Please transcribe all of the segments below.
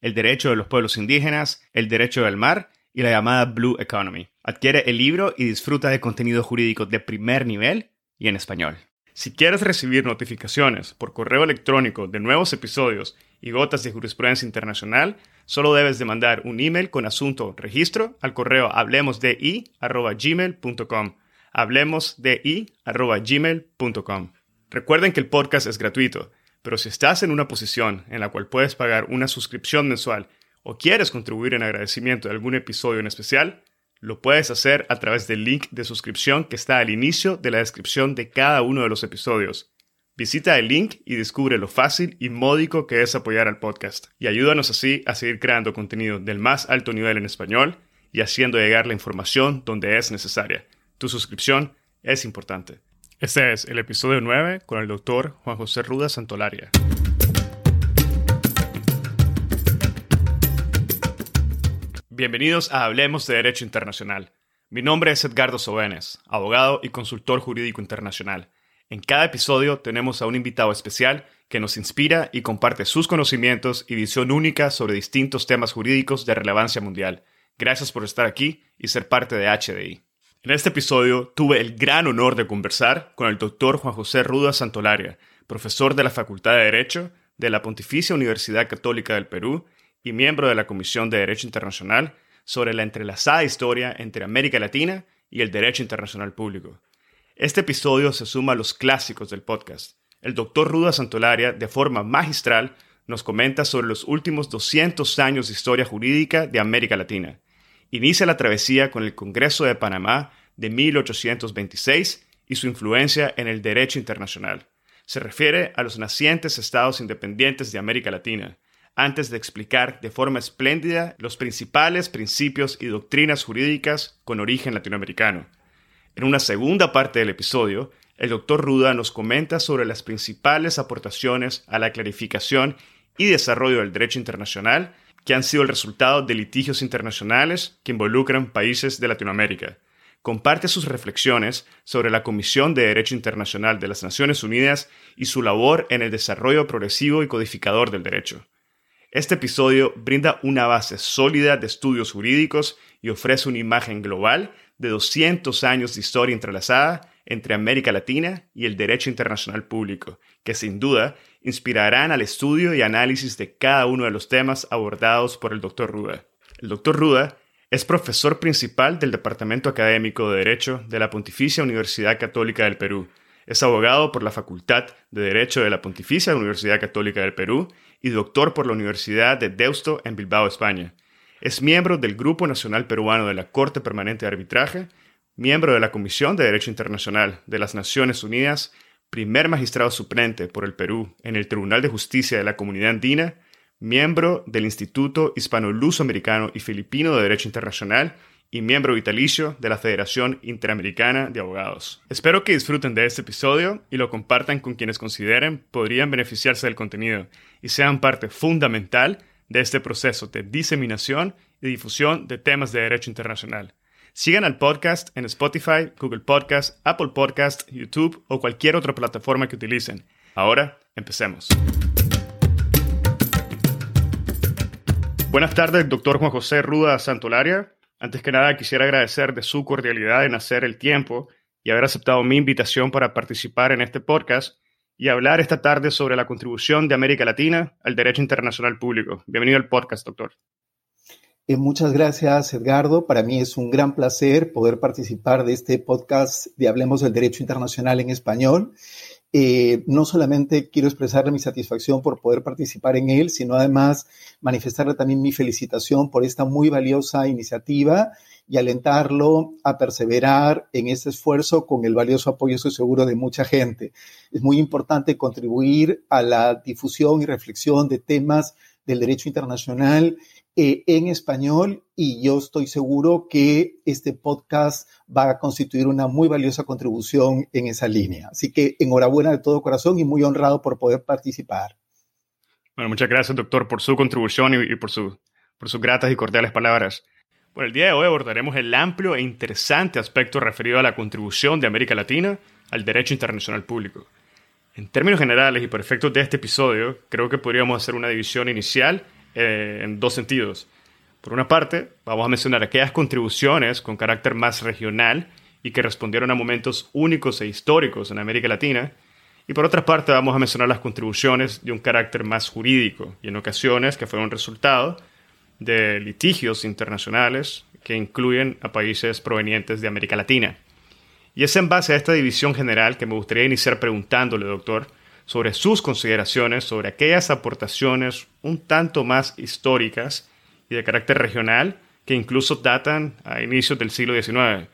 el derecho de los pueblos indígenas, el derecho del mar y la llamada Blue Economy. Adquiere el libro y disfruta de contenido jurídico de primer nivel y en español. Si quieres recibir notificaciones por correo electrónico de nuevos episodios y gotas de jurisprudencia internacional, solo debes de mandar un email con asunto registro al correo hablemosdi.gmail.com hablemosdi.gmail.com Recuerden que el podcast es gratuito pero si estás en una posición en la cual puedes pagar una suscripción mensual o quieres contribuir en agradecimiento de algún episodio en especial, lo puedes hacer a través del link de suscripción que está al inicio de la descripción de cada uno de los episodios. Visita el link y descubre lo fácil y módico que es apoyar al podcast, y ayúdanos así a seguir creando contenido del más alto nivel en español y haciendo llegar la información donde es necesaria. Tu suscripción es importante. Este es el episodio 9 con el doctor Juan José Ruda Santolaria. Bienvenidos a Hablemos de Derecho Internacional. Mi nombre es Edgardo Sobenes, abogado y consultor jurídico internacional. En cada episodio tenemos a un invitado especial que nos inspira y comparte sus conocimientos y visión única sobre distintos temas jurídicos de relevancia mundial. Gracias por estar aquí y ser parte de HDI. En este episodio tuve el gran honor de conversar con el doctor Juan José Ruda Santolaria, profesor de la Facultad de Derecho de la Pontificia Universidad Católica del Perú y miembro de la Comisión de Derecho Internacional sobre la entrelazada historia entre América Latina y el derecho internacional público. Este episodio se suma a los clásicos del podcast. El doctor Ruda Santolaria, de forma magistral, nos comenta sobre los últimos 200 años de historia jurídica de América Latina inicia la travesía con el Congreso de Panamá de 1826 y su influencia en el derecho internacional. Se refiere a los nacientes estados independientes de América Latina, antes de explicar de forma espléndida los principales principios y doctrinas jurídicas con origen latinoamericano. En una segunda parte del episodio, el doctor Ruda nos comenta sobre las principales aportaciones a la clarificación y desarrollo del derecho internacional que han sido el resultado de litigios internacionales que involucran países de Latinoamérica. Comparte sus reflexiones sobre la Comisión de Derecho Internacional de las Naciones Unidas y su labor en el desarrollo progresivo y codificador del derecho. Este episodio brinda una base sólida de estudios jurídicos y ofrece una imagen global de 200 años de historia entrelazada entre América Latina y el derecho internacional público, que sin duda inspirarán al estudio y análisis de cada uno de los temas abordados por el Dr. Ruda. El Dr. Ruda es profesor principal del Departamento Académico de Derecho de la Pontificia Universidad Católica del Perú. Es abogado por la Facultad de Derecho de la Pontificia Universidad Católica del Perú y doctor por la Universidad de Deusto en Bilbao, España. Es miembro del Grupo Nacional Peruano de la Corte Permanente de Arbitraje, miembro de la Comisión de Derecho Internacional de las Naciones Unidas primer magistrado suplente por el Perú en el Tribunal de Justicia de la Comunidad Andina, miembro del Instituto Hispano-Luso-Americano y Filipino de Derecho Internacional y miembro vitalicio de la Federación Interamericana de Abogados. Espero que disfruten de este episodio y lo compartan con quienes consideren podrían beneficiarse del contenido y sean parte fundamental de este proceso de diseminación y difusión de temas de derecho internacional. Sigan al podcast en Spotify, Google Podcast, Apple Podcast, YouTube o cualquier otra plataforma que utilicen. Ahora, empecemos. Buenas tardes, doctor Juan José Ruda Santolaria. Antes que nada, quisiera agradecer de su cordialidad en hacer el tiempo y haber aceptado mi invitación para participar en este podcast y hablar esta tarde sobre la contribución de América Latina al derecho internacional público. Bienvenido al podcast, doctor. Eh, muchas gracias, Edgardo. Para mí es un gran placer poder participar de este podcast de Hablemos del Derecho Internacional en Español. eh, no solamente quiero expresarle mi satisfacción por poder participar en él, sino además manifestarle también mi felicitación por esta muy valiosa iniciativa y alentarlo a perseverar en este esfuerzo con el valioso apoyo, estoy seguro, de mucha gente. Es muy importante contribuir a la difusión y reflexión de temas del derecho internacional eh, en español y yo estoy seguro que este podcast va a constituir una muy valiosa contribución en esa línea. Así que enhorabuena de todo corazón y muy honrado por poder participar. Bueno, muchas gracias, doctor, por su contribución y, por, su, por sus gratas y cordiales palabras. Bueno, el día de hoy abordaremos el amplio e interesante aspecto referido a la contribución de América Latina al derecho internacional público. En términos generales y por efectos de este episodio, creo que podríamos hacer una división inicial eh, en dos sentidos. Por una parte, vamos a mencionar aquellas contribuciones con carácter más regional y que respondieron a momentos únicos e históricos en América Latina. Y por otra parte, vamos a mencionar las contribuciones de un carácter más jurídico y en ocasiones que fueron resultado de litigios internacionales que incluyen a países provenientes de América Latina. Y es en base a esta división general que me gustaría iniciar preguntándole, doctor, sobre sus consideraciones sobre aquellas aportaciones un tanto más históricas y de carácter regional que incluso datan a inicios del siglo XIX.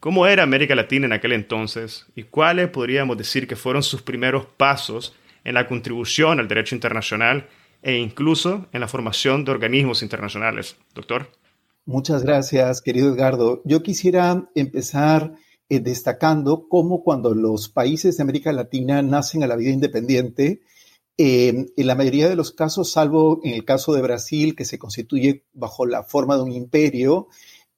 ¿Cómo era América Latina en aquel entonces y cuáles podríamos decir que fueron sus primeros pasos en la contribución al derecho internacional e incluso en la formación de organismos internacionales. Doctor. Muchas gracias, querido Edgardo. Yo quisiera empezar eh, destacando cómo cuando los países de América Latina nacen a la vida independiente, eh, en la mayoría de los casos, salvo en el caso de Brasil, que se constituye bajo la forma de un imperio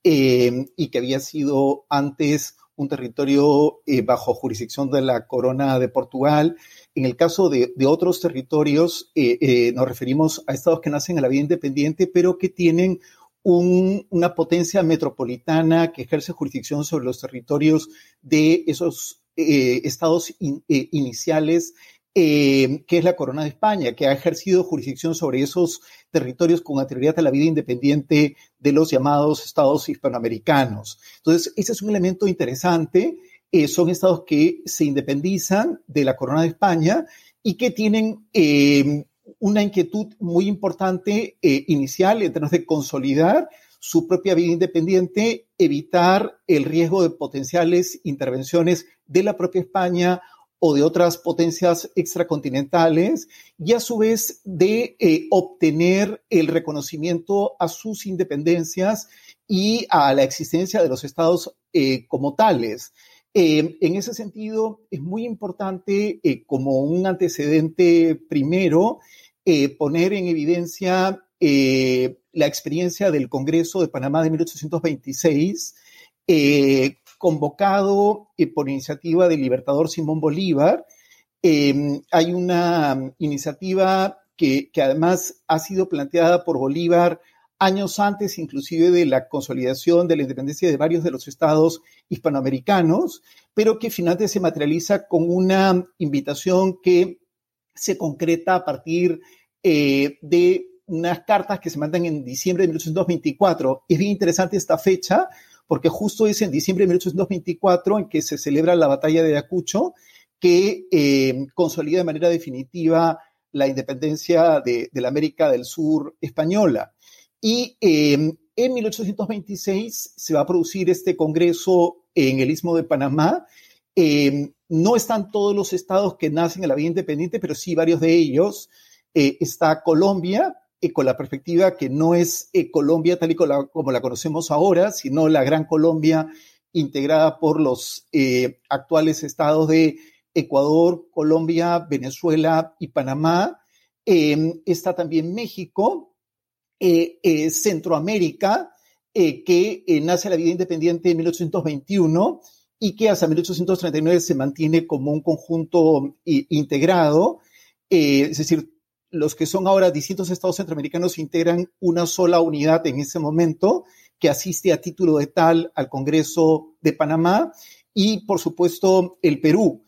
eh, y que había sido antes un territorio bajo jurisdicción de la corona de Portugal, en el caso de, otros territorios, eh, eh, nos referimos a estados que nacen a la vida independiente, pero que tienen una potencia metropolitana que ejerce jurisdicción sobre los territorios de esos eh, estados iniciales, que es la Corona de España, que ha ejercido jurisdicción sobre esos territorios con anterioridad a la vida independiente de los llamados estados hispanoamericanos. Entonces, ese es un elemento interesante eh, son estados que se independizan de la corona de España y que tienen eh, una inquietud muy importante eh, inicial en términos de consolidar su propia vida independiente, evitar el riesgo de potenciales intervenciones de la propia España o de otras potencias extracontinentales y a su vez de obtener el reconocimiento a sus independencias y a la existencia de los estados como tales. Eh, en ese sentido, es muy importante, eh, como un antecedente primero, eh, poner en evidencia la experiencia del Congreso de Panamá de 1826, convocado por iniciativa del libertador Simón Bolívar. hay una iniciativa que, que además ha sido planteada por Bolívar años antes inclusive de la consolidación de la independencia de varios de los estados hispanoamericanos, pero que finalmente se materializa con una invitación que se concreta a partir eh, de unas cartas que se mandan en diciembre de 1824. Es bien interesante esta fecha porque justo es en diciembre de 1824 en que se celebra la batalla de Ayacucho, que eh, consolida de manera definitiva la independencia de, la América del Sur española. Y em, en 1826 se va a producir este congreso en el Istmo de Panamá. Em, no están todos los estados que nacen en la vida independiente, pero sí varios de ellos. Eh, está Colombia, eh, con la perspectiva que no es eh, Colombia tal y como la, conocemos ahora, sino la Gran Colombia integrada por los actuales estados de Ecuador, Colombia, Venezuela y Panamá. Em, está también México, Centroamérica, que nace la vida independiente en 1821 y que hasta 1839 se mantiene como un conjunto integrado, es decir, los que son ahora distintos estados centroamericanos integran una sola unidad en ese momento que asiste a título de tal al Congreso de Panamá y, por supuesto, el Perú.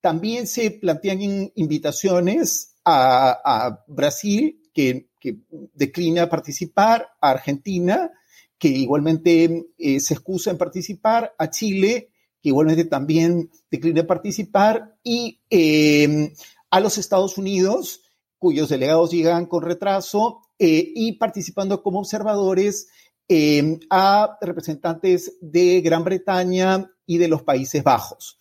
también se plantean invitaciones a, a Brasil, que que declina participar, a Argentina, que igualmente eh, se excusa en participar, a Chile, que igualmente también decline participar, y em, a los Estados Unidos, cuyos delegados llegan con retraso, eh, y participando como observadores em, a representantes de Gran Bretaña y de los Países Bajos.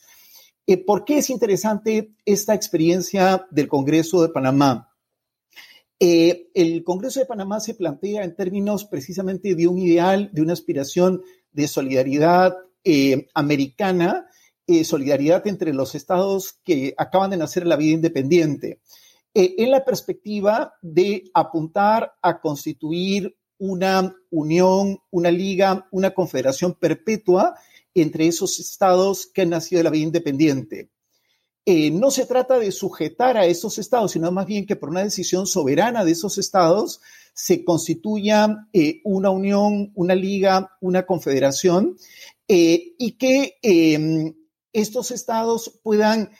Eh, ¿Por qué es interesante esta experiencia del Congreso de Panamá? Eh, el Congreso de Panamá se plantea en términos precisamente de un ideal, de una aspiración de solidaridad eh, americana, solidaridad entre los estados que acaban de nacer la vida independiente, en la perspectiva de apuntar a constituir una unión, una liga, una confederación perpetua entre esos estados que han nacido de la vida independiente. Eh, no se trata de sujetar a esos estados, sino más bien que por una decisión soberana de esos estados se constituya eh, una unión, una liga, una confederación eh, y que em, estos estados puedan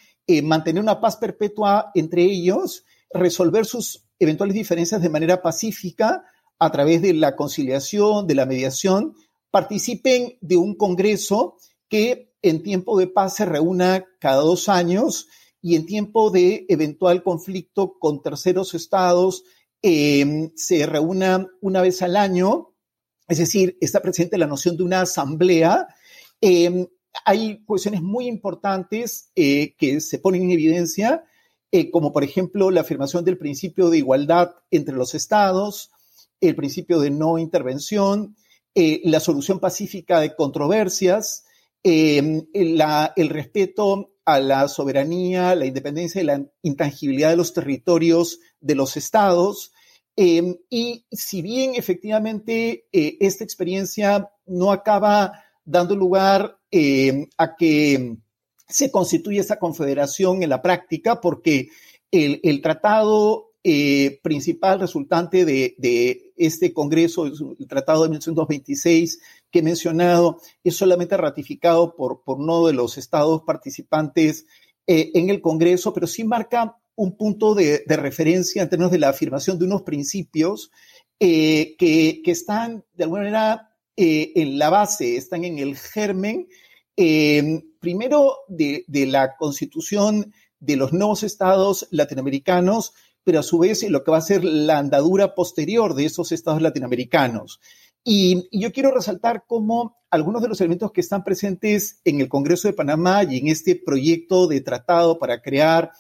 mantener una paz perpetua entre ellos, resolver sus eventuales diferencias de manera pacífica a través de la conciliación, de la mediación participen de un congreso que en tiempo de paz se reúna cada dos años y en tiempo de eventual conflicto con terceros estados em, se reúna una vez al año, es decir, está presente la noción de una asamblea. Em, hay cuestiones muy importantes eh, que se ponen en evidencia, eh, como por ejemplo la afirmación del principio de igualdad entre los estados, el principio de no intervención, eh, la solución pacífica de controversias, eh, el respeto a la soberanía, la independencia y la intangibilidad de los territorios de los estados. Eh, y si bien efectivamente esta experiencia no acaba dando lugar a que se constituya esa confederación en la práctica, porque el, tratado eh, principal resultante de, este Congreso, el Tratado de 1926 que mencionado, es solamente ratificado por, por uno de los estados participantes eh, en el Congreso, pero sí marca un punto de, referencia en términos de la afirmación de unos principios eh, que, están de alguna manera en la base, están en el germen, primero de la constitución de los nuevos estados latinoamericanos, pero a su vez lo que va a ser la andadura posterior de esos estados latinoamericanos. Y, yo quiero resaltar cómo algunos de los elementos que están presentes en el Congreso de Panamá y en este proyecto de tratado para crear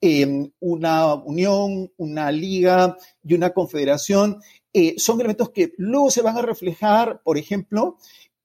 em, una unión, una liga y una confederación, eh, son elementos que luego se van a reflejar, por ejemplo,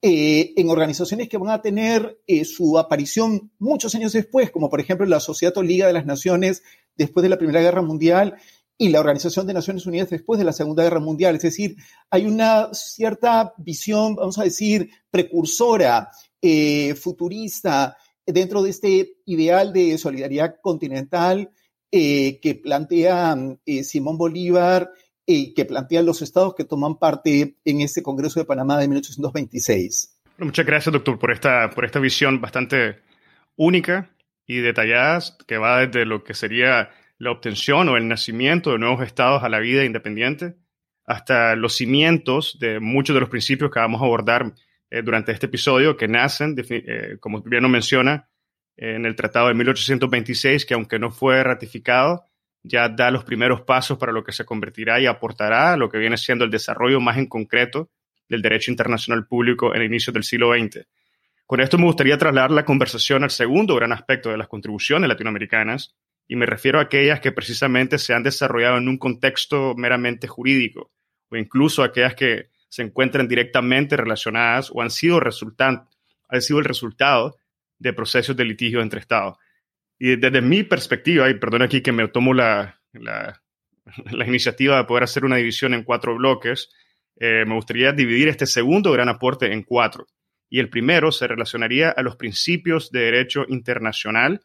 eh, en organizaciones que van a tener eh, su aparición muchos años después, como por ejemplo la Sociedad o Liga de las Naciones después de la Primera Guerra Mundial y la Organización de Naciones Unidas después de la Segunda Guerra Mundial. Es decir, hay una cierta visión, vamos a decir, precursora, eh, futurista, dentro de este ideal de solidaridad continental que plantea Simón Bolívar y que plantean los estados que toman parte en este Congreso de Panamá de 1826. muchas gracias, doctor, por esta, por esta visión bastante única y detallada que va desde lo que sería la obtención o el nacimiento de nuevos estados a la vida independiente hasta los cimientos de muchos de los principios que vamos a abordar eh, durante este episodio, que nacen, eh, como bien nos menciona, en el Tratado de 1826, que aunque no fue ratificado, ya da los primeros pasos para lo que se convertirá y aportará lo que viene siendo el desarrollo más en concreto del derecho internacional público en el inicio del siglo XX. Con esto me gustaría trasladar la conversación al segundo gran aspecto de las contribuciones latinoamericanas, y me refiero a aquellas que precisamente se han desarrollado en un contexto meramente jurídico, o incluso aquellas que se encuentran directamente relacionadas o han sido, han sido el resultado de procesos de litigio entre Estados. Y desde mi perspectiva, y perdón aquí que me tomo la, la, iniciativa de poder hacer una división en cuatro bloques, eh, me gustaría dividir este segundo gran aporte en cuatro. Y el primero se relacionaría a los principios de derecho internacional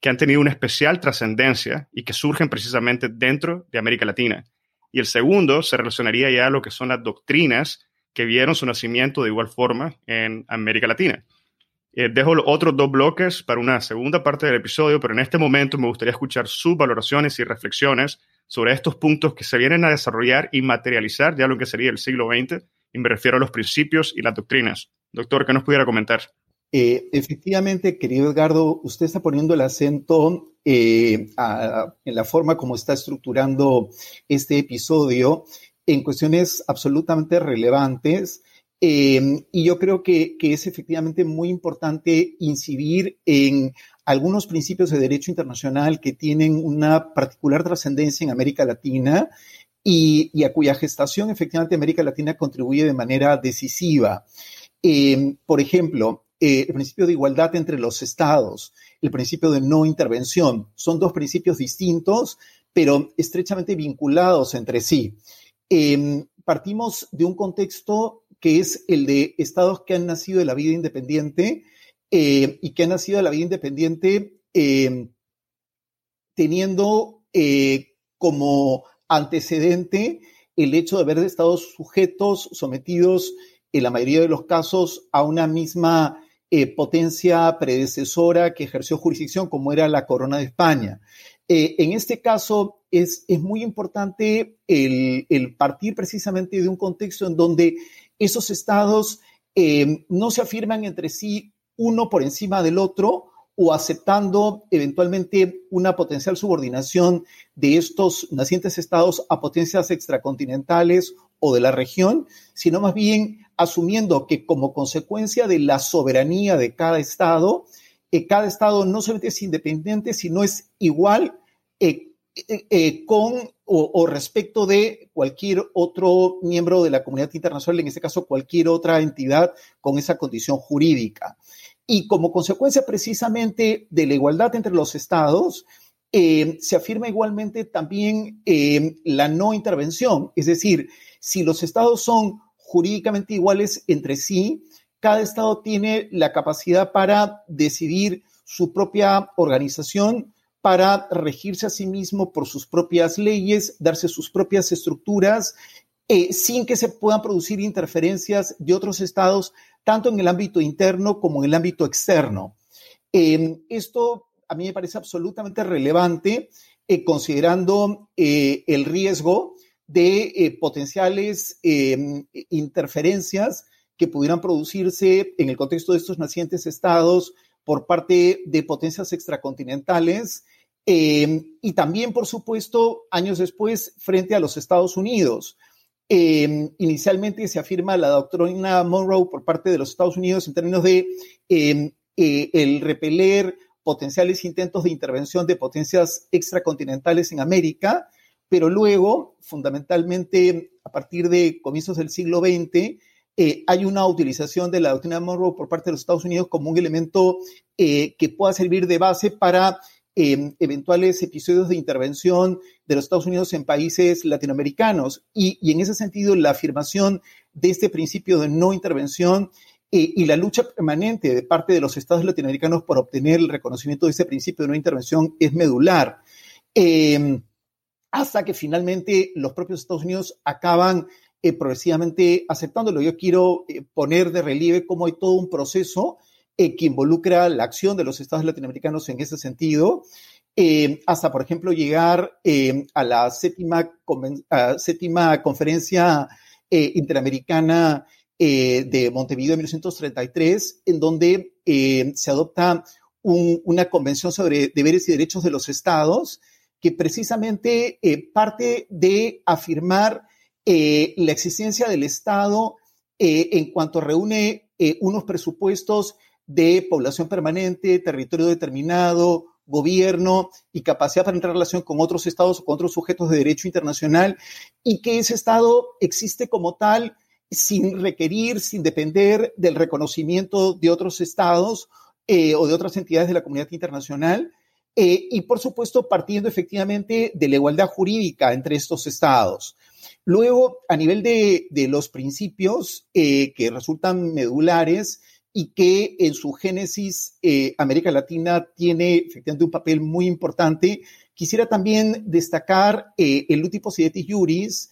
que han tenido una especial trascendencia y que surgen precisamente dentro de América Latina. Y el segundo se relacionaría ya a lo que son las doctrinas que vieron su nacimiento de igual forma en América Latina. Eh, dejo los otros dos bloques para una segunda parte del episodio, pero en este momento me gustaría escuchar sus valoraciones y reflexiones sobre estos puntos que se vienen a desarrollar y materializar ya lo que sería el siglo XX, y me refiero a los principios y las doctrinas. Doctor, ¿qué nos pudiera comentar? Eh, efectivamente, querido Edgardo, usted está poniendo el acento eh, en la forma como está estructurando este episodio en cuestiones absolutamente relevantes. Eh, y yo creo que, es efectivamente muy importante incidir en algunos principios de derecho internacional que tienen una particular trascendencia en América Latina y, a cuya gestación efectivamente América Latina contribuye de manera decisiva. Por ejemplo, eh, el principio de igualdad entre los estados, el principio de no intervención, son dos principios distintos, pero estrechamente vinculados entre sí. Em, partimos de un contexto que es el de estados que han nacido de la vida independiente eh, y que han nacido de la vida independiente em, teniendo como antecedente el hecho de haber estado sujetos, sometidos en la mayoría de los casos a una misma eh, potencia predecesora que ejerció jurisdicción como era la Corona de España. Eh, en este caso es, es muy importante el, partir precisamente de un contexto en donde esos estados eh, no se afirman entre sí uno por encima del otro, o aceptando eventualmente una potencial subordinación de estos nacientes estados a potencias extracontinentales o de la región, sino más bien asumiendo que como consecuencia de la soberanía de cada estado, eh, cada estado no solamente es independiente, sino es igual eh, eh, con o, respecto de cualquier otro miembro de la comunidad internacional, en este caso cualquier otra entidad con esa condición jurídica. Y como consecuencia precisamente de la igualdad entre los estados, eh, se afirma igualmente también eh, la no intervención. Es decir, si los estados son jurídicamente iguales entre sí, cada estado tiene la capacidad para decidir su propia organización, para regirse a sí mismo por sus propias leyes, darse sus propias estructuras, eh, sin que se puedan producir interferencias de otros estados tanto en el ámbito interno como en el ámbito externo. Em, esto a mí me parece absolutamente relevante eh, considerando eh, el riesgo de eh, potenciales em, interferencias que pudieran producirse en el contexto de estos nacientes estados por parte de potencias extracontinentales em, y también, por supuesto, años después frente a los Estados Unidos. Em, inicialmente se afirma la doctrina Monroe por parte de los Estados Unidos en términos de eh, el repeler potenciales intentos de intervención de potencias extracontinentales en América, pero luego, fundamentalmente a partir de comienzos del siglo XX, eh, hay una utilización de la doctrina Monroe por parte de los Estados Unidos como un elemento eh, que pueda servir de base para eventuales episodios de intervención de los Estados Unidos en países latinoamericanos. Y, en ese sentido, la afirmación de este principio de no intervención eh, y la lucha permanente de parte de los estados latinoamericanos por obtener el reconocimiento de ese principio de no intervención es medular. Hasta que finalmente los propios Estados Unidos acaban eh, progresivamente aceptándolo. Yo quiero eh, poner de relieve cómo hay todo un proceso eh, que involucra la acción de los estados latinoamericanos en ese sentido, hasta, por ejemplo, llegar a la séptima, séptima conferencia interamericana de Montevideo en 1933, en donde se adopta una convención sobre deberes y derechos de los estados, que precisamente parte de afirmar la existencia del Estado en cuanto reúne unos presupuestos de población permanente, territorio determinado, gobierno y capacidad para entrar en relación con otros estados o con otros sujetos de derecho internacional y que ese estado existe como tal sin requerir, sin depender del reconocimiento de otros estados eh, o de otras entidades de la comunidad internacional. Eh, y por supuesto partiendo efectivamente de la igualdad jurídica entre estos estados. Luego, a nivel de, los principios eh, que resultan medulares, y que en su génesis eh, América Latina tiene efectivamente un papel muy importante. Quisiera también destacar eh, el uti possidetis juris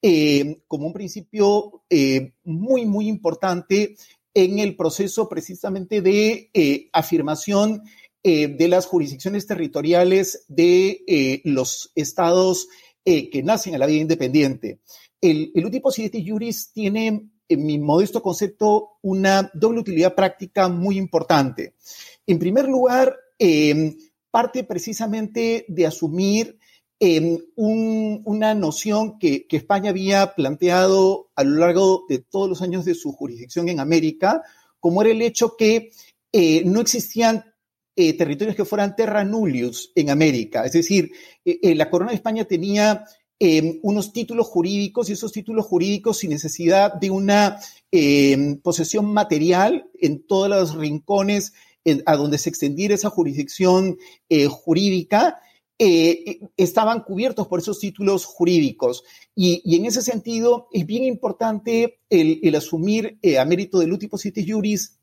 eh, como un principio muy, muy importante en el proceso precisamente de afirmación de las jurisdicciones territoriales de los estados que nacen a la vida independiente. El, el uti juris tiene en mi modesto concepto, una doble utilidad práctica muy importante. En primer lugar, em, parte precisamente de asumir em, una noción que, España había planteado a lo largo de todos los años de su jurisdicción en América, como era el hecho que eh, no existían eh, territorios que fueran terra nullius en América. Es decir, eh, eh, la corona de España tenía em, unos títulos jurídicos y esos títulos jurídicos sin necesidad de una em, posesión material en todos los rincones a donde se extendiera esa jurisdicción jurídica, estaban cubiertos por esos títulos jurídicos. Y, en ese sentido es bien importante el, asumir a mérito del último Citis Juris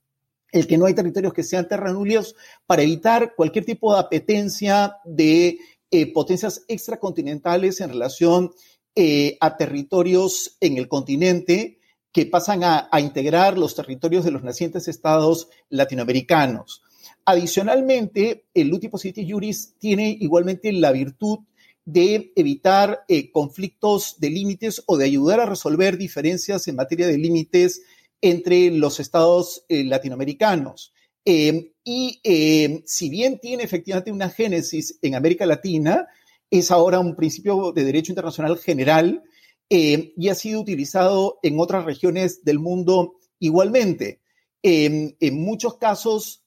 el que no hay territorios que sean terranulios para evitar cualquier tipo de apetencia de eh, potencias extracontinentales en relación eh, a territorios en el continente que pasan a, integrar los territorios de los nacientes estados latinoamericanos. Adicionalmente, el Último City Juris tiene igualmente la virtud de evitar eh, conflictos de límites o de ayudar a resolver diferencias en materia de límites entre los estados eh, latinoamericanos. Eh, y eh, si bien tiene efectivamente una génesis en América Latina, es ahora un principio de derecho internacional general y ha sido utilizado en otras regiones del mundo igualmente. en muchos casos,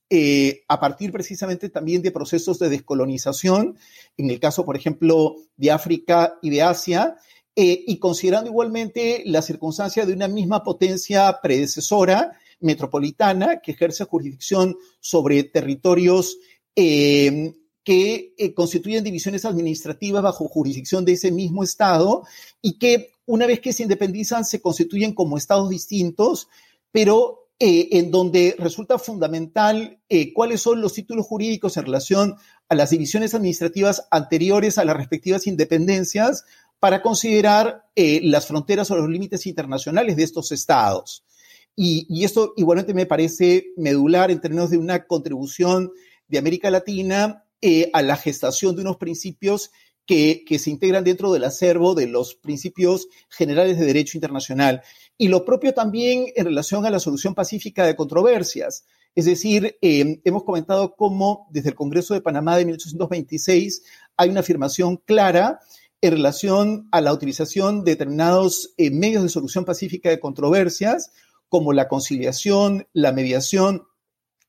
a partir precisamente también de procesos de descolonización, en el caso, por ejemplo, de África y de Asia, eh, y considerando igualmente la circunstancia de una misma potencia predecesora metropolitana que ejerce jurisdicción sobre territorios eh, que eh, constituyen divisiones administrativas bajo jurisdicción de ese mismo Estado y que una vez que se independizan se constituyen como estados distintos, pero en donde resulta fundamental cuáles son los títulos jurídicos en relación a las divisiones administrativas anteriores a las respectivas independencias, para considerar eh, las fronteras o los límites internacionales de estos estados. Y, esto igualmente me parece medular en términos de una contribución de América Latina eh, a la gestación de unos principios que, se integran dentro del acervo de los principios generales de derecho internacional. Y lo propio también en relación a la solución pacífica de controversias. Es decir, eh, hemos comentado cómo desde el Congreso de Panamá de 1826 hay una afirmación clara en relación a la utilización de determinados eh, medios de solución pacífica de controversias, como la conciliación, la mediación.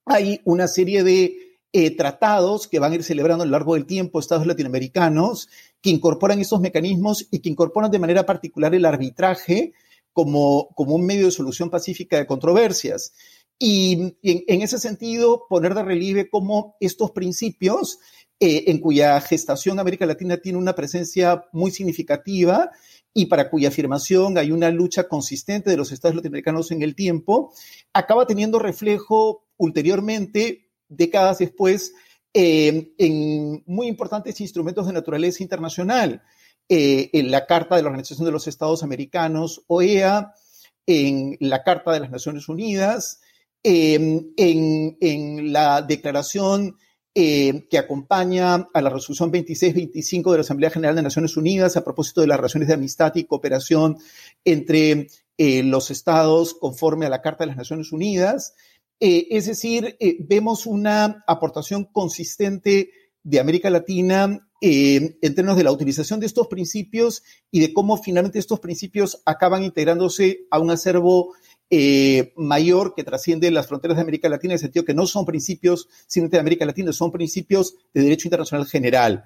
Hay una serie de eh, tratados que van a ir celebrando a lo largo del tiempo estados latinoamericanos que incorporan esos mecanismos y que incorporan de manera particular el arbitraje como, como un medio de solución pacífica de controversias. Y, en, ese sentido, poner de relieve cómo estos principios eh, en cuya gestación América Latina tiene una presencia muy significativa y para cuya afirmación hay una lucha consistente de los estados latinoamericanos en el tiempo, acaba teniendo reflejo ulteriormente, décadas después, eh, en muy importantes instrumentos de naturaleza internacional, eh, en la Carta de la Organización de los Estados Americanos, OEA, en la Carta de las Naciones Unidas, en, en la Declaración eh, que acompaña a la resolución 2625 de la Asamblea General de Naciones Unidas a propósito de las relaciones de amistad y cooperación entre eh, los estados conforme a la Carta de las Naciones Unidas. Eh, es decir, vemos una aportación consistente de América Latina en términos de la utilización de estos principios y de cómo finalmente estos principios acaban integrándose a un acervo eh, mayor que trasciende las fronteras de América Latina, en el sentido que no son principios simplemente de América Latina, son principios de derecho internacional general.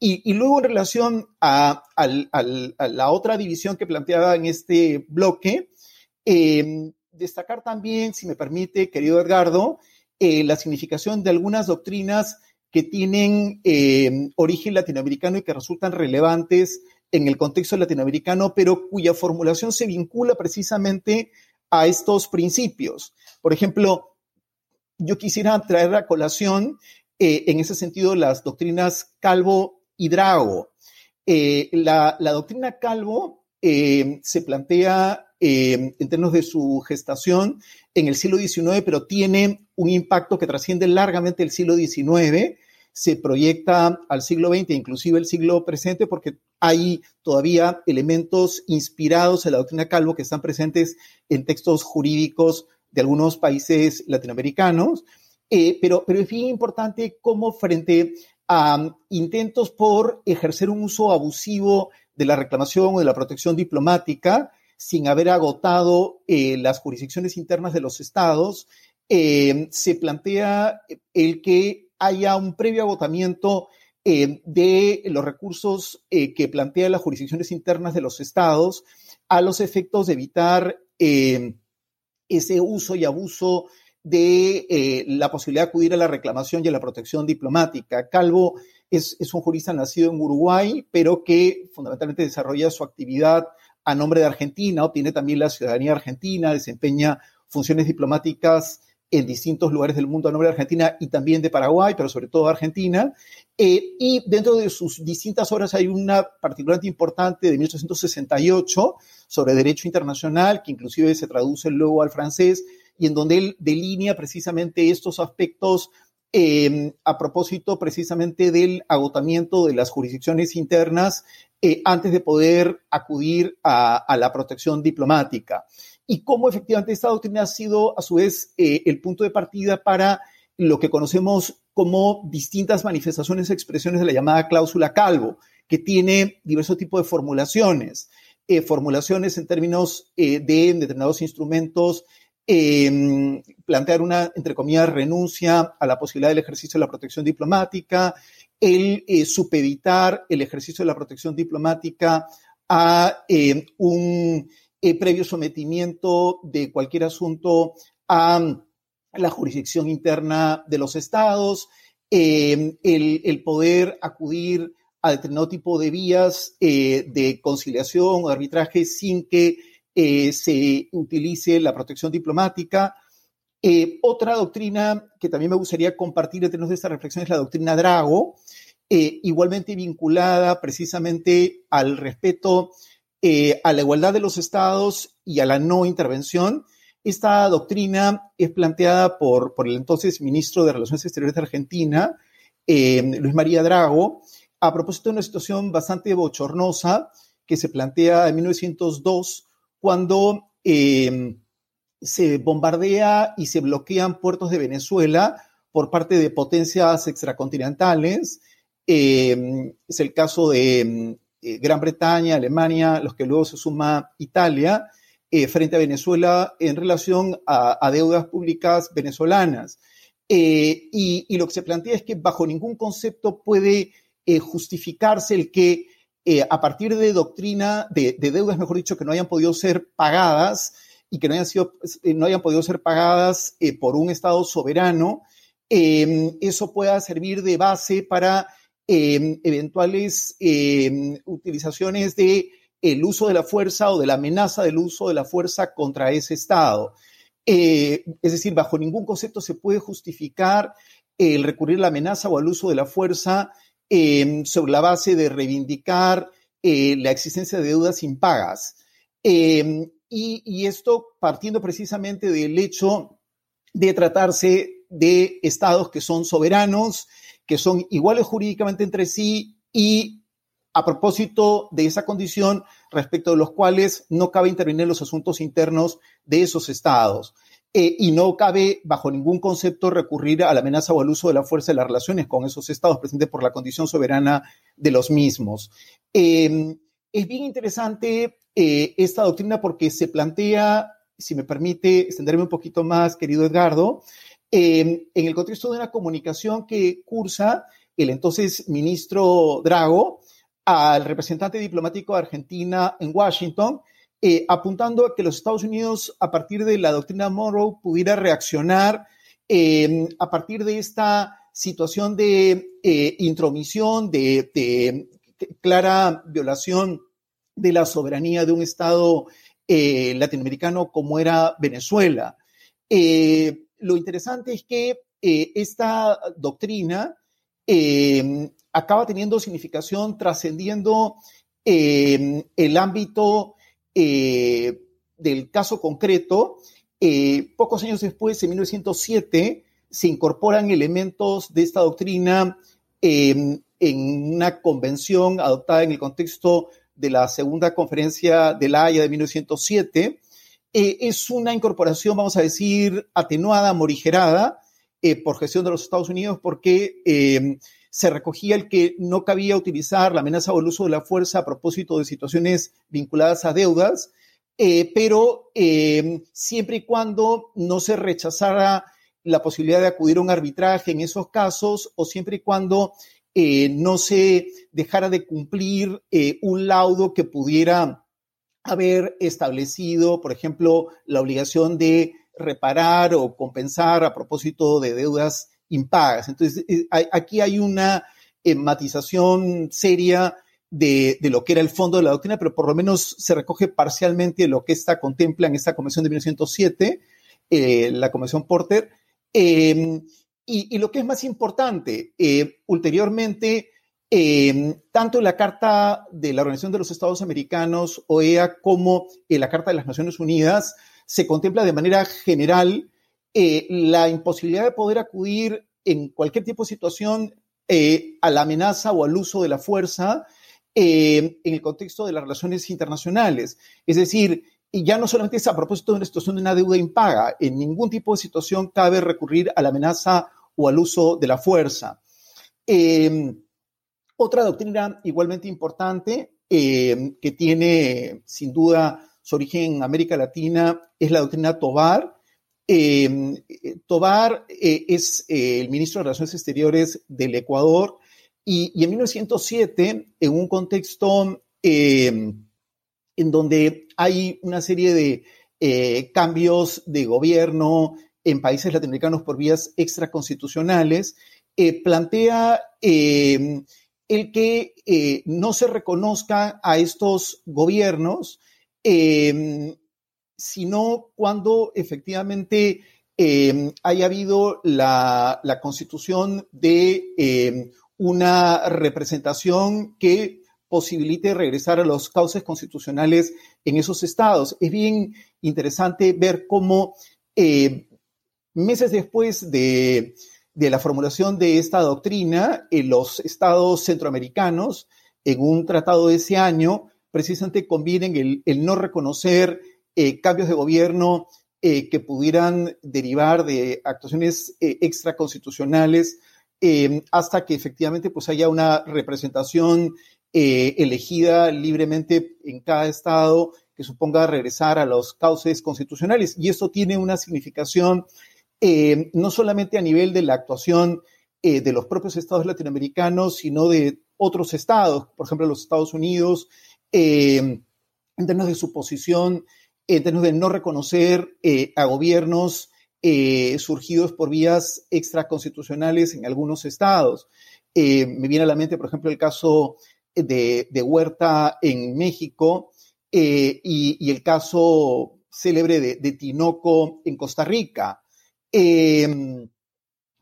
Y, luego en relación a, la otra división que planteaba en este bloque, eh, destacar también, si me permite, querido Edgardo, eh, la significación de algunas doctrinas que tienen origen latinoamericano y que resultan relevantes en el contexto latinoamericano, pero cuya formulación se vincula precisamente a estos principios. Por ejemplo, yo quisiera traer a colación eh, en ese sentido las doctrinas Calvo y Drago. Eh, la, doctrina Calvo eh, se plantea en términos de su gestación en el siglo XIX, pero tiene un impacto que trasciende largamente el siglo XIX se proyecta al siglo XX, inclusive el siglo presente, porque hay todavía elementos inspirados en la doctrina Calvo que están presentes en textos jurídicos de algunos países latinoamericanos. Eh, pero, pero es bien importante cómo frente a intentos por ejercer un uso abusivo de la reclamación o de la protección diplomática, sin haber agotado eh, las jurisdicciones internas de los estados, eh, se plantea el que haya un previo agotamiento eh, de los recursos que plantean las jurisdicciones internas de los estados a los efectos de evitar ese uso y abuso de la posibilidad de acudir a la reclamación y a la protección diplomática. Calvo es, es, un jurista nacido en Uruguay, pero que fundamentalmente desarrolla su actividad a nombre de Argentina, obtiene también la ciudadanía argentina, desempeña funciones diplomáticas en distintos lugares del mundo a nombre de Argentina y también de Paraguay, pero sobre todo Argentina. Eh, y dentro de sus distintas obras hay una particularmente importante de 1868 sobre derecho internacional, que inclusive se traduce luego al francés, y en donde él delinea precisamente estos aspectos eh, a propósito precisamente del agotamiento de las jurisdicciones internas eh, antes de poder acudir a, la protección diplomática. Y cómo efectivamente esta doctrina ha sido, a su vez, eh, el punto de partida para lo que conocemos como distintas manifestaciones, expresiones de la llamada cláusula Calvo, que tiene diversos tipos de formulaciones. Eh, formulaciones en términos de determinados instrumentos, em, plantear una, entre comillas, renuncia a la posibilidad del ejercicio de la protección diplomática, el eh, supeditar el ejercicio de la protección diplomática a eh, un eh, previo sometimiento de cualquier asunto a la jurisdicción interna de los estados, el, el, poder acudir a determinado tipo de vías de conciliación o arbitraje sin que se utilice la protección diplomática. Eh, otra doctrina que también me gustaría compartir en términos de esta reflexión es la doctrina Drago, eh, igualmente vinculada precisamente al respeto eh, a la igualdad de los estados y a la no intervención. Esta doctrina es planteada por, por el entonces ministro de Relaciones Exteriores de Argentina, Luis María Drago, a propósito de una situación bastante bochornosa que se plantea en 1902, cuando se bombardea y se bloquean puertos de Venezuela por parte de potencias extracontinentales. Es el caso de eh, Gran Bretaña, Alemania, los que luego se suma Italia, eh, frente a Venezuela en relación a, deudas públicas venezolanas. Eh, y, lo que se plantea es que bajo ningún concepto puede justificarse el que a partir de doctrina, de, de, deudas, mejor dicho, que no hayan podido ser pagadas, y que no hayan, sido, eh, no hayan podido ser pagadas por un Estado soberano, eso pueda servir de base para em, eventuales em, utilizaciones de el uso de la fuerza o de la amenaza del uso de la fuerza contra ese Estado. Eh, es decir, bajo ningún concepto se puede justificar el recurrir a la amenaza o al uso de la fuerza sobre la base de reivindicar la existencia de deudas impagas. Y, esto partiendo precisamente del hecho de tratarse de estados que son soberanos, que son iguales jurídicamente entre sí y a propósito de esa condición respecto de los cuales no cabe intervenir en los asuntos internos de esos estados. Eh, y no cabe bajo ningún concepto recurrir a la amenaza o al uso de la fuerza de las relaciones con esos estados presentes por la condición soberana de los mismos. Em, es bien interesante eh, esta doctrina porque se plantea, si me permite extenderme un poquito más, querido Edgardo, em, en el contexto de una comunicación que cursa el entonces ministro Drago al representante diplomático de Argentina en Washington, eh, apuntando a que los Estados Unidos, a partir de la doctrina Monroe, pudiera reaccionar em, a partir de esta situación de eh, intromisión, de, clara violación de la soberanía de un Estado eh, latinoamericano como era Venezuela. Lo interesante es que eh, esta doctrina acaba teniendo significación trascendiendo el ámbito del caso concreto. pocos años después, en 1907, se incorporan elementos de esta doctrina en una convención adoptada en el contexto de la segunda conferencia de la Haya de 1907. Es una incorporación, vamos a decir, atenuada, morigerada por gestión de los Estados Unidos, porque se recogía el que no cabía utilizar la amenaza o el uso de la fuerza a propósito de situaciones vinculadas a deudas, eh, pero eh, siempre y cuando no se rechazara la posibilidad de acudir a un arbitraje en esos casos o siempre y cuando eh, no se dejara de cumplir un laudo que pudiera haber establecido, por ejemplo, la obligación de reparar o compensar a propósito de deudas impagas. Entonces, eh, aquí hay una eh, matización seria de, lo que era el fondo de la doctrina, pero por lo menos se recoge parcialmente lo que esta contempla en esta convención de 1907, eh, la convención Porter. Em, y, lo que es más importante, ulteriormente, em, tanto la Carta de la Organización de los Estados Americanos, OEA, como en la Carta de las Naciones Unidas, se contempla de manera general eh, la imposibilidad de poder acudir en cualquier tipo de situación eh, a la amenaza o al uso de la fuerza eh, en el contexto de las relaciones internacionales. Es decir, y ya no solamente es a propósito de una situación de una deuda impaga, en ningún tipo de situación cabe recurrir a la amenaza o al uso de la fuerza. Otra doctrina igualmente importante que tiene sin duda su origen en América Latina es la doctrina Tobar, Em, eh, Tobar eh, es eh, el ministro de Relaciones Exteriores del Ecuador y, en 1907, en un contexto en donde hay una serie de cambios de gobierno en países latinoamericanos por vías extraconstitucionales, plantea el que no se reconozca a estos gobiernos sino cuando efectivamente eh, haya habido la, constitución de eh, una representación que posibilite regresar a los cauces constitucionales en esos estados. Es bien interesante ver cómo eh, meses después de, la formulación de esta doctrina, los estados centroamericanos, en un tratado de ese año, precisamente convienen el no reconocer eh, cambios de gobierno eh, que pudieran derivar de actuaciones eh, extraconstitucionales hasta que efectivamente pues haya una representación elegida libremente en cada estado que suponga regresar a los cauces constitucionales. Y esto tiene una significación no solamente a nivel de la actuación de los propios estados latinoamericanos, sino de otros estados, por ejemplo, los Estados Unidos, en términos de su posición en términos de no reconocer eh, a gobiernos eh, surgidos por vías extraconstitucionales en algunos estados. Eh, me viene a la mente, por ejemplo, el caso de, Huerta en México y, el caso célebre de Tinoco en Costa Rica.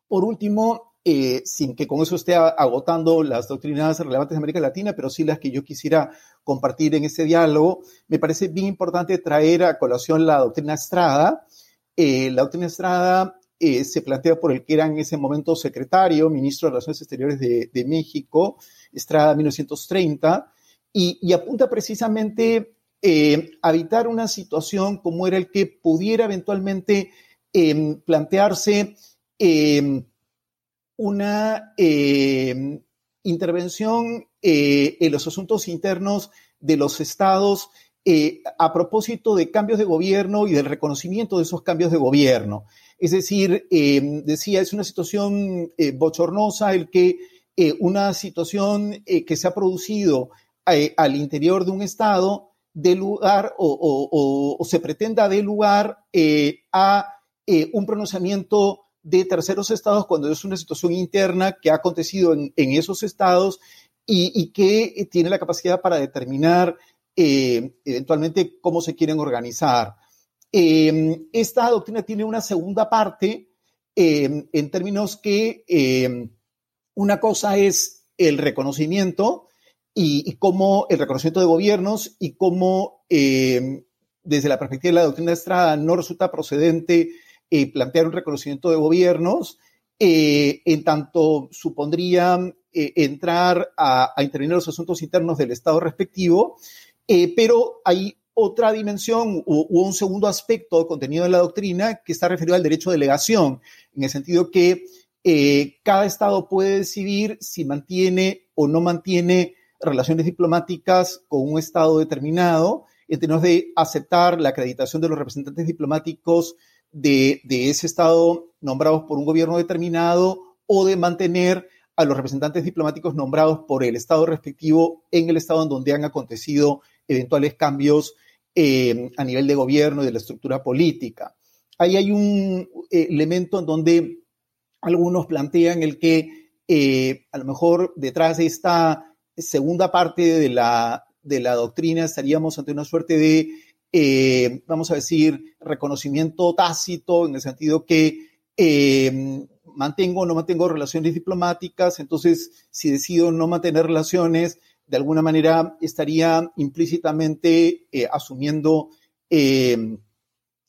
Por último, eh, sin que con eso esté agotando las doctrinas relevantes de América Latina, pero sí las que yo quisiera compartir en ese diálogo. Me parece bien importante traer a colación la doctrina Estrada. Eh, la doctrina Estrada eh, se plantea por el que era en ese momento secretario, ministro de Relaciones Exteriores de, México, Estrada 1930, y, apunta precisamente a evitar una situación como era el que pudiera eventualmente plantearse una eh, intervención eh, en los asuntos internos de los estados eh, a propósito de cambios de gobierno y del reconocimiento de esos cambios de gobierno. Es decir, decía, es una situación bochornosa el que una situación que se ha producido al interior de un estado dé lugar o, o se pretenda de lugar a un pronunciamiento de terceros estados cuando es una situación interna que ha acontecido en, esos estados y, que tiene la capacidad para determinar eh, eventualmente cómo se quieren organizar. Em, esta doctrina tiene una segunda parte em, en términos que em, una cosa es el reconocimiento y, y, cómo el reconocimiento de gobiernos y cómo desde la perspectiva de la doctrina Estrada no resulta procedente eh, plantear un reconocimiento de gobiernos, eh, en tanto supondría entrar a, intervenir en los asuntos internos del Estado respectivo, pero hay otra dimensión o un segundo aspecto contenido en la doctrina que está referido al derecho de delegación, en el sentido que cada Estado puede decidir si mantiene o no mantiene relaciones diplomáticas con un Estado determinado, en términos de aceptar la acreditación de los representantes diplomáticos de, ese Estado nombrados por un gobierno determinado o de mantener a los representantes diplomáticos nombrados por el Estado respectivo en el Estado en donde han acontecido eventuales cambios eh, a nivel de gobierno y de la estructura política. Ahí hay un eh, elemento en donde algunos plantean el que eh, a lo mejor detrás de esta segunda parte de la, de la doctrina estaríamos ante una suerte de, eh, vamos a decir, reconocimiento tácito, en el sentido que eh, mantengo o no mantengo relaciones diplomáticas, entonces si decido no mantener relaciones, de alguna manera estaría implícitamente eh, asumiendo el,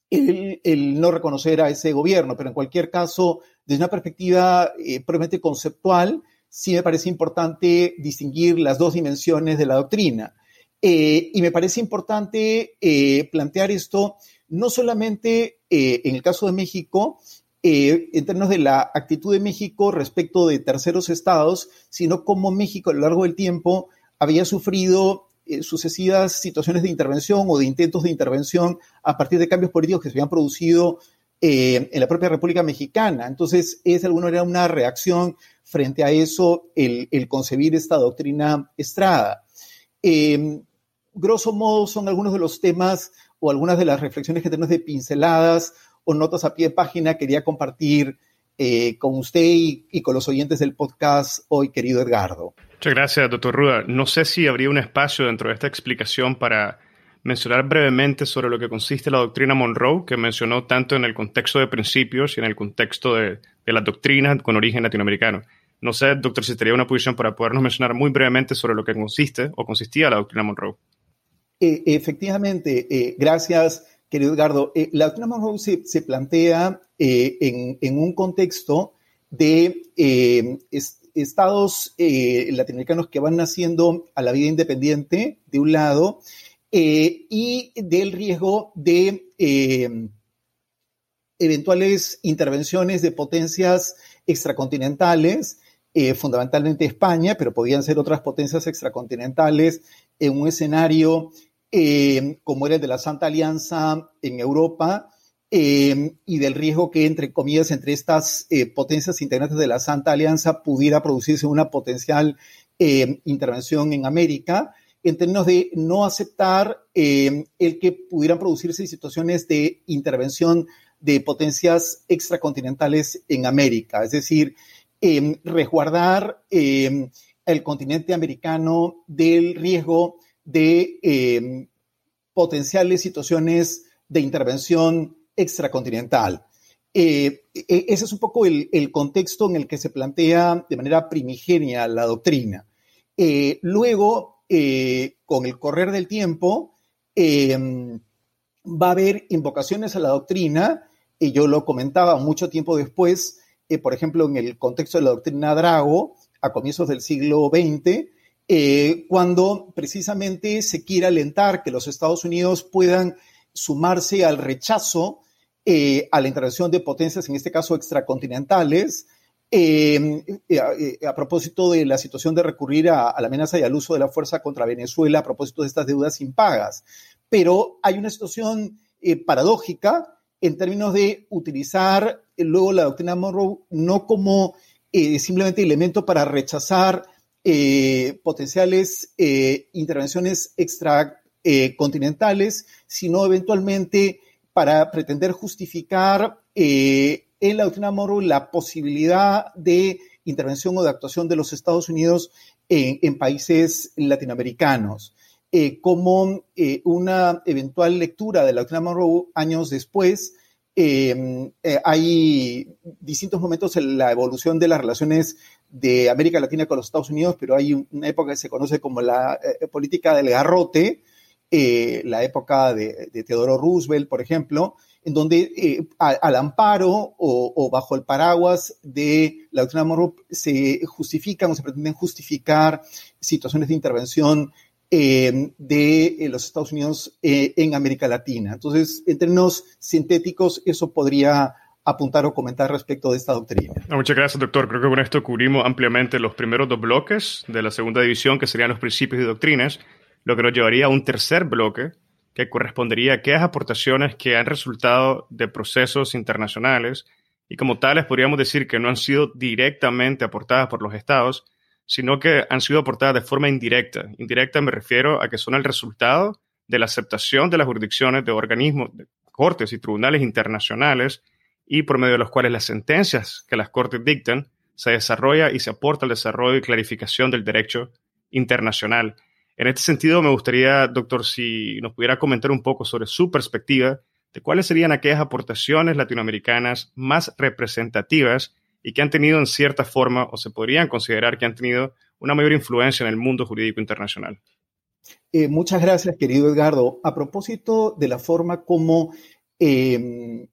el, no reconocer a ese gobierno, pero en cualquier caso, desde una perspectiva probablemente conceptual, sí me parece importante distinguir las dos dimensiones de la doctrina. Eh, y me parece importante eh, plantear esto no solamente eh, en el caso de México, en términos de la actitud de México respecto de terceros estados, sino cómo México a lo largo del tiempo había sufrido sucesivas situaciones de intervención o de intentos de intervención a partir de cambios políticos que se habían producido en la propia República Mexicana. Entonces, es de alguna manera una reacción frente a eso el, concebir esta doctrina Estrada. Grosso modo son algunos de los temas o algunas de las reflexiones que tenemos de pinceladas o notas a pie de página quería compartir eh, con usted y, con los oyentes del podcast hoy, querido Edgardo. Muchas gracias, doctor Ruda. No sé si habría un espacio dentro de esta explicación para mencionar brevemente sobre lo que consiste la doctrina Monroe, que mencionó tanto en el contexto de principios y en el contexto de, de las doctrinas con origen latinoamericano. No sé, doctor, si estaría una posición para podernos mencionar muy brevemente sobre lo que consiste o consistía la doctrina Monroe. Eh, efectivamente, eh, gracias, querido Edgardo. Eh, la doctrina Monroe se, plantea en, un contexto de estados latinoamericanos que van naciendo a la vida independiente, de un lado, y del riesgo de eventuales intervenciones de potencias extracontinentales, fundamentalmente España, pero podían ser otras potencias extracontinentales en un escenario eh, como era el de la Santa Alianza en Europa, eh, y del riesgo que, entre comillas, entre estas eh, potencias integrantes de la Santa Alianza pudiera producirse una potencial intervención en América, en términos de no aceptar el que pudieran producirse situaciones de intervención de potencias extracontinentales en América, es decir, resguardar el continente americano del riesgo de eh, potenciales situaciones de intervención extracontinental. Eh, e, ese es un poco el, contexto en el que se plantea de manera primigenia la doctrina. Eh, luego, con el correr del tiempo, va a haber invocaciones a la doctrina, y yo lo comentaba mucho tiempo después, por ejemplo, en el contexto de la doctrina Drago, a comienzos del siglo XX, eh, cuando precisamente se quiere alentar que los Estados Unidos puedan sumarse al rechazo eh, a la intervención de potencias, en este caso extracontinentales, eh, a, propósito de la situación de recurrir a, la amenaza y al uso de la fuerza contra Venezuela a propósito de estas deudas impagas. Pero hay una situación paradójica en términos de utilizar luego la doctrina Monroe no como simplemente elemento para rechazar eh, potenciales eh, intervenciones extracontinentales, sino eventualmente para pretender justificar eh, en la doctrina Monroe la posibilidad de intervención o de actuación de los Estados Unidos en, países latinoamericanos. como una eventual lectura de la doctrina Monroe años después, hay distintos momentos en la evolución de las relaciones de América Latina con los Estados Unidos, pero hay una época que se conoce como la eh, política del garrote, la época de, de Teodoro Roosevelt, por ejemplo, en donde eh, al amparo o, bajo el paraguas de la doctrina Monroe se justifican o se pretenden justificar situaciones de intervención eh, de eh, los Estados Unidos en América Latina. Entonces, en términos sintéticos, eso podría apuntar o comentar respecto de esta doctrina. Muchas gracias, doctor. Creo que con esto cubrimos ampliamente los primeros dos bloques de la segunda división, que serían los principios y doctrinas, lo que nos llevaría a un tercer bloque, que correspondería a aquellas aportaciones que han resultado de procesos internacionales y como tales podríamos decir que no han sido directamente aportadas por los estados, sino que han sido aportadas de forma indirecta. Indirecta me refiero a que son el resultado de la aceptación de las jurisdicciones de organismos, de cortes y tribunales internacionales y por medio de los cuales las sentencias que las cortes dictan se desarrolla y se aporta al desarrollo y clarificación del derecho internacional. En este sentido, me gustaría, doctor, si nos pudiera comentar un poco sobre su perspectiva de cuáles serían aquellas aportaciones latinoamericanas más representativas y que han tenido en cierta forma o se podrían considerar que han tenido una mayor influencia en el mundo jurídico internacional. Eh, muchas gracias, querido Edgardo. A propósito de la forma como em,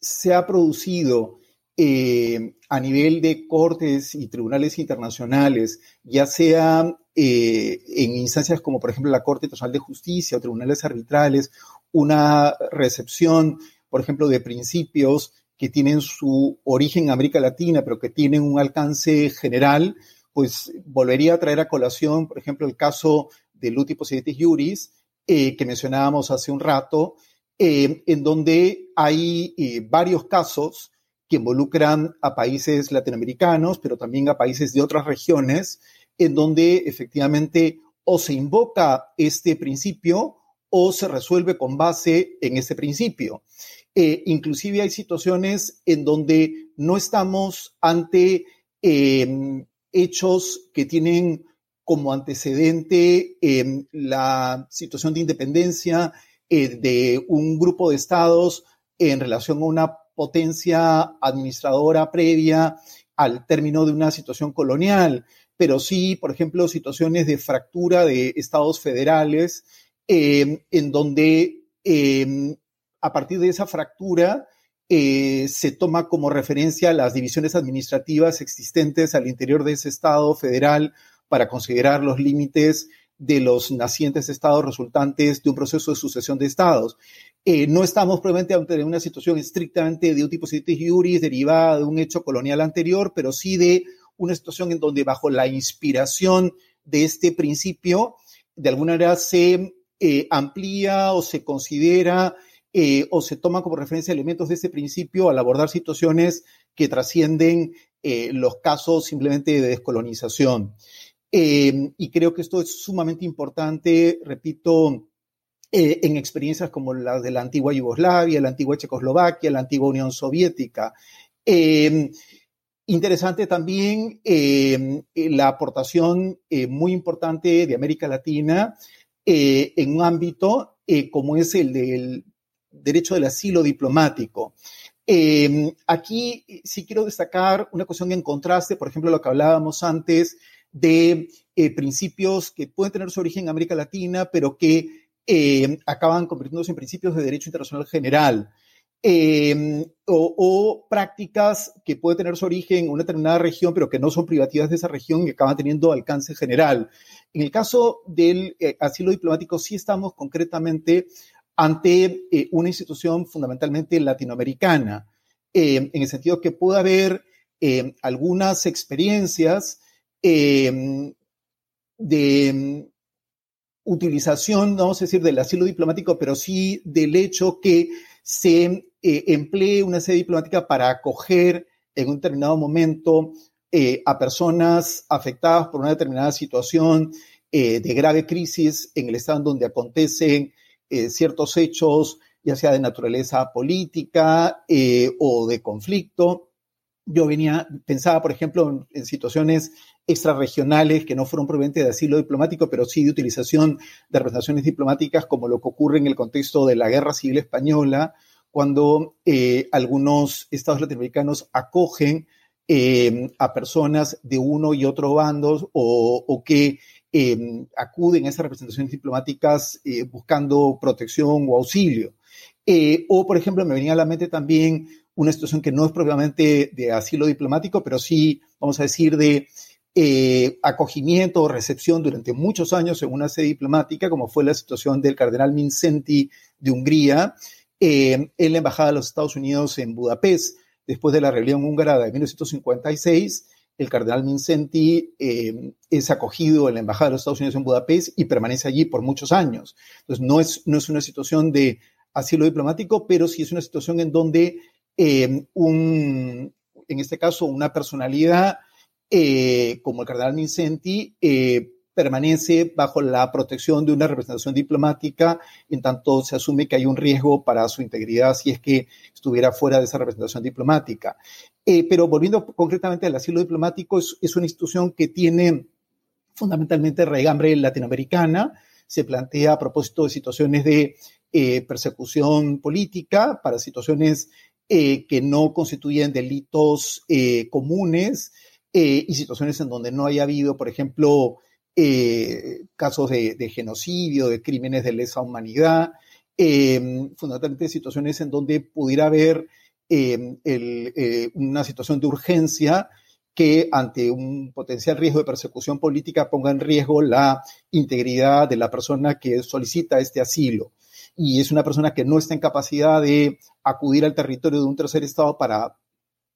se ha producido eh, a nivel de cortes y tribunales internacionales, ya sea eh, en instancias como por ejemplo la Corte Internacional de Justicia o tribunales arbitrales, una recepción, por ejemplo, de principios que tienen su origen en América Latina, pero que tienen un alcance general, pues volvería a traer a colación, por ejemplo, el caso de Luti Possidetis Juris, eh, que mencionábamos hace un rato, eh, en donde hay varios casos que involucran a países latinoamericanos, pero también a países de otras regiones, en donde efectivamente o se invoca este principio o se resuelve con base en este principio. Eh, inclusive hay situaciones en donde no estamos ante em, hechos que tienen como antecedente em, la situación de independencia eh, de un grupo de estados en relación a una potencia administradora previa al término de una situación colonial, pero sí, por ejemplo, situaciones de fractura de estados federales, em, en donde a partir de esa fractura eh, se toma como referencia las divisiones administrativas existentes al interior de ese estado federal para considerar los límites de los nacientes estados resultantes de un proceso de sucesión de estados. Eh, no estamos probablemente ante una situación estrictamente de un tipo de juris derivada de un hecho colonial anterior, pero sí de una situación en donde bajo la inspiración de este principio, de alguna manera se eh, amplía o se considera eh, o se toma como referencia elementos de este principio al abordar situaciones que trascienden los casos simplemente de descolonización. y creo que esto es sumamente importante, repito, eh, en experiencias como las de la antigua Yugoslavia, la antigua Checoslovaquia, la antigua Unión Soviética. Interesante también la aportación eh, muy importante de América Latina eh, en un ámbito como es el del derecho del asilo diplomático. Em, aquí sí quiero destacar una cuestión en contraste, por ejemplo, lo que hablábamos antes de principios que pueden tener su origen en América Latina, pero que eh, acaban convirtiéndose en principios de derecho internacional general. O, prácticas que pueden tener su origen en una determinada región, pero que no son privativas de esa región y acaban teniendo alcance general. En el caso del eh, asilo diplomático, sí estamos concretamente ante eh, una institución fundamentalmente latinoamericana, em, en el sentido que puede haber em, algunas experiencias de utilización, no vamos a decir del asilo diplomático, pero sí del hecho que se eh, emplee una sede diplomática para acoger en un determinado momento eh, a personas afectadas por una determinada situación eh, de grave crisis en el estado en donde acontecen ciertos hechos, ya sea de naturaleza política o de conflicto. Yo venía, pensaba, por ejemplo, en situaciones extrarregionales que no fueron provenientes de asilo diplomático, pero sí de utilización de representaciones diplomáticas, como lo que ocurre en el contexto de la Guerra Civil Española, cuando eh, algunos estados latinoamericanos acogen eh, a personas de uno y otro bando o, que em, acuden a esas representaciones diplomáticas eh, buscando protección o auxilio. Eh, o, por ejemplo, me venía a la mente también una situación que no es propiamente de asilo diplomático, pero sí, vamos a decir, de eh, acogimiento o recepción durante muchos años en una sede diplomática, como fue la situación del cardenal Mincenti de Hungría en la Embajada de los Estados Unidos en Budapest, después de la rebelión húngara de 1956 el cardenal Mincenti eh, es acogido en la Embajada de los Estados Unidos en Budapest y permanece allí por muchos años. Entonces, no es, no es una situación de asilo diplomático, pero sí es una situación en donde eh, un, en este caso, una personalidad eh, como el cardenal Mincenti permanece bajo la protección de una representación diplomática, en tanto se asume que hay un riesgo para su integridad si es que estuviera fuera de esa representación diplomática. Eh, pero volviendo concretamente al asilo diplomático, es, una institución que tiene fundamentalmente regambre latinoamericana, se plantea a propósito de situaciones de eh, persecución política, para situaciones eh, que no constituyen delitos comunes y situaciones en donde no haya habido, por ejemplo, eh, casos de, genocidio, de crímenes de lesa humanidad, eh, fundamentalmente situaciones en donde pudiera haber eh, una situación de urgencia que ante un potencial riesgo de persecución política ponga en riesgo la integridad de la persona que solicita este asilo. Y es una persona que no está en capacidad de acudir al territorio de un tercer Estado para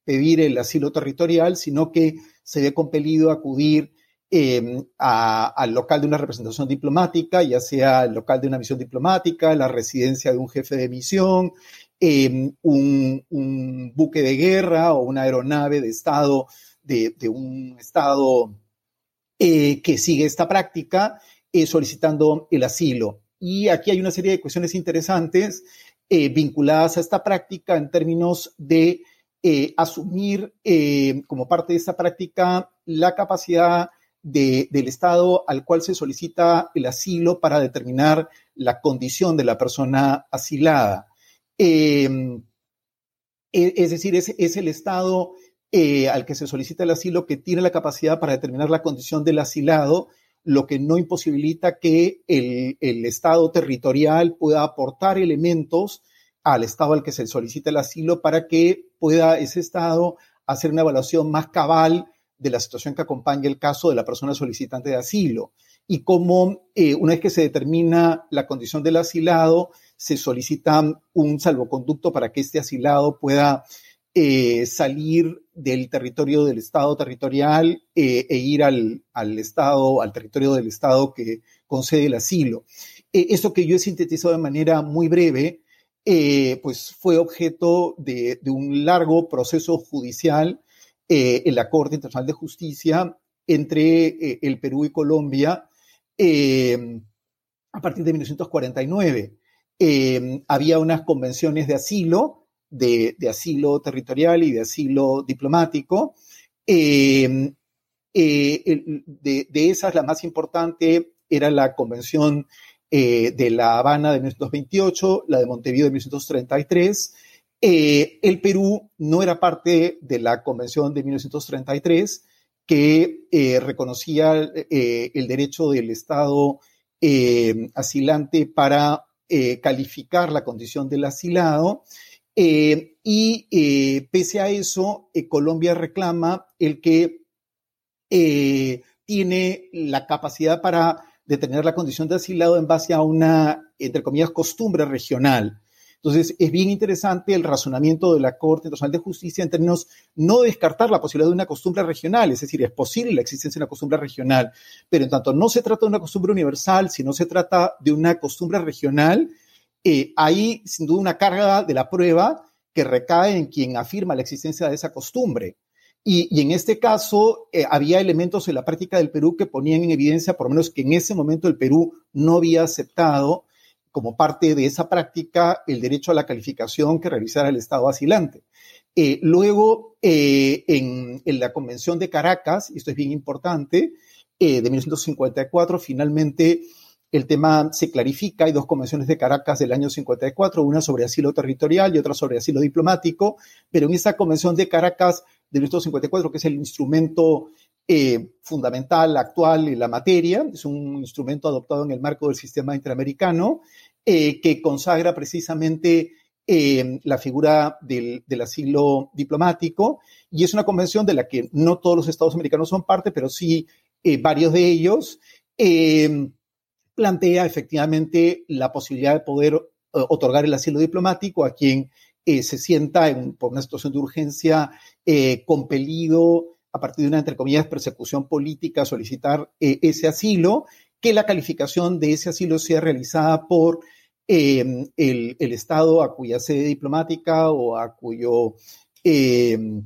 pedir el asilo territorial, sino que se ve compelido a acudir Em, al local de una representación diplomática, ya sea el local de una misión diplomática, la residencia de un jefe de misión, em, un, buque de guerra o una aeronave de Estado, de, un Estado eh, que sigue esta práctica, eh, solicitando el asilo. Y aquí hay una serie de cuestiones interesantes eh, vinculadas a esta práctica en términos de asumir como parte de esta práctica la capacidad del Estado al cual se solicita el asilo para determinar la condición de la persona asilada. Em, e, es decir, es, el Estado eh, al que se solicita el asilo que tiene la capacidad para determinar la condición del asilado, lo que no imposibilita que el, el Estado territorial pueda aportar elementos al Estado al que se solicita el asilo para que pueda ese Estado hacer una evaluación más cabal de la situación que acompaña el caso de la persona solicitante de asilo y cómo eh, una vez que se determina la condición del asilado, se solicita un salvoconducto para que este asilado pueda eh, salir del territorio del Estado territorial eh, e ir al, Estado, al territorio del Estado que concede el asilo. esto que yo he sintetizado de manera muy breve, pues fue objeto de un largo proceso judicial eh, en la Corte Internacional de Justicia entre eh, el Perú y Colombia eh, a partir de 1949. había unas convenciones de asilo, de, asilo territorial y de asilo diplomático. de, esas, la más importante era la Convención de La Habana de 1928, la de Montevideo de 1933, eh, el Perú no era parte de la Convención de 1933 que eh, reconocía eh, el derecho del Estado asilante para calificar la condición del asilado. y pese a eso, Colombia reclama el que tiene la capacidad para detener la condición de asilado en base a una, entre comillas, costumbre regional. Entonces, es bien interesante el razonamiento de la Corte Internacional de Justicia en términos no descartar la posibilidad de una costumbre regional, es decir, es posible la existencia de una costumbre regional, pero en tanto no se trata de una costumbre universal, sino se trata de una costumbre regional, eh, hay sin duda una carga de la prueba que recae en quien afirma la existencia de esa costumbre. Y, en este caso eh, había elementos en la práctica del Perú que ponían en evidencia, por lo menos que en ese momento el Perú no había aceptado como parte de esa práctica el derecho a la calificación que realizara el Estado asilante. Eh, luego, eh, en, la Convención de Caracas, esto es bien importante, eh, de 1954, finalmente el tema se clarifica. Hay dos convenciones de Caracas del año 54, una sobre asilo territorial y otra sobre asilo diplomático, pero en esa Convención de Caracas de 1954, que es el instrumento fundamental, actual en la materia. Es un instrumento adoptado en el marco del sistema interamericano que consagra precisamente la figura del, asilo diplomático y es una convención de la que no todos los estados americanos son parte, pero sí varios de ellos plantea efectivamente la posibilidad de poder eh, otorgar el asilo diplomático a quien eh, se sienta en, por una situación de urgencia eh, compelido a partir de una, entre comillas, persecución política, solicitar ese asilo, que la calificación de ese asilo sea realizada por em, el, Estado a cuya sede diplomática o a cuyo em,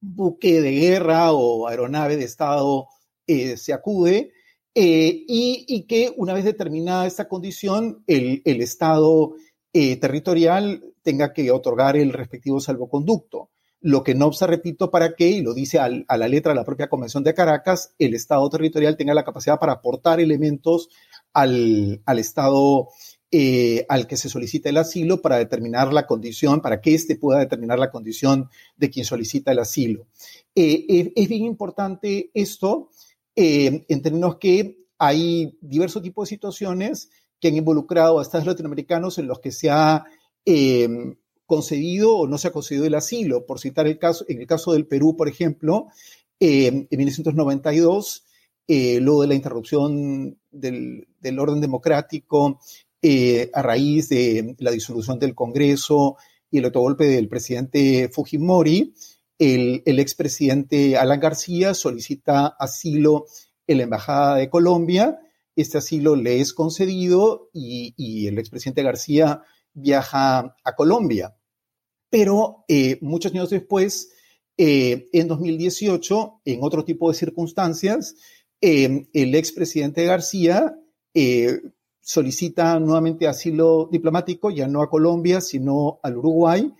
buque de guerra o aeronave de Estado se acude, eh, y, que una vez determinada esta condición, el, Estado eh, territorial tenga que otorgar el respectivo salvoconducto. Lo que no obsta, repito, para que, y lo dice a la letra de la propia Convención de Caracas, el Estado territorial tenga la capacidad para aportar elementos al, Estado eh, al que se solicita el asilo para determinar la condición, para que éste pueda determinar la condición de quien solicita el asilo. es bien importante esto eh, en términos que hay diversos tipos de situaciones que han involucrado a estados latinoamericanos en los que se ha eh, concedido o no se ha concedido el asilo. Por citar el caso, en el caso del Perú, por ejemplo, eh, en 1992, luego de la interrupción del, orden democrático a raíz de la disolución del Congreso y el autogolpe del presidente Fujimori, el, expresidente Alan García solicita asilo en la Embajada de Colombia. Este asilo le es concedido y, el expresidente García viaja a Colombia. Pero eh, muchos años después, eh, en 2018, en otro tipo de circunstancias, eh, el expresidente García solicita nuevamente asilo diplomático, ya no a Colombia, sino al Uruguay.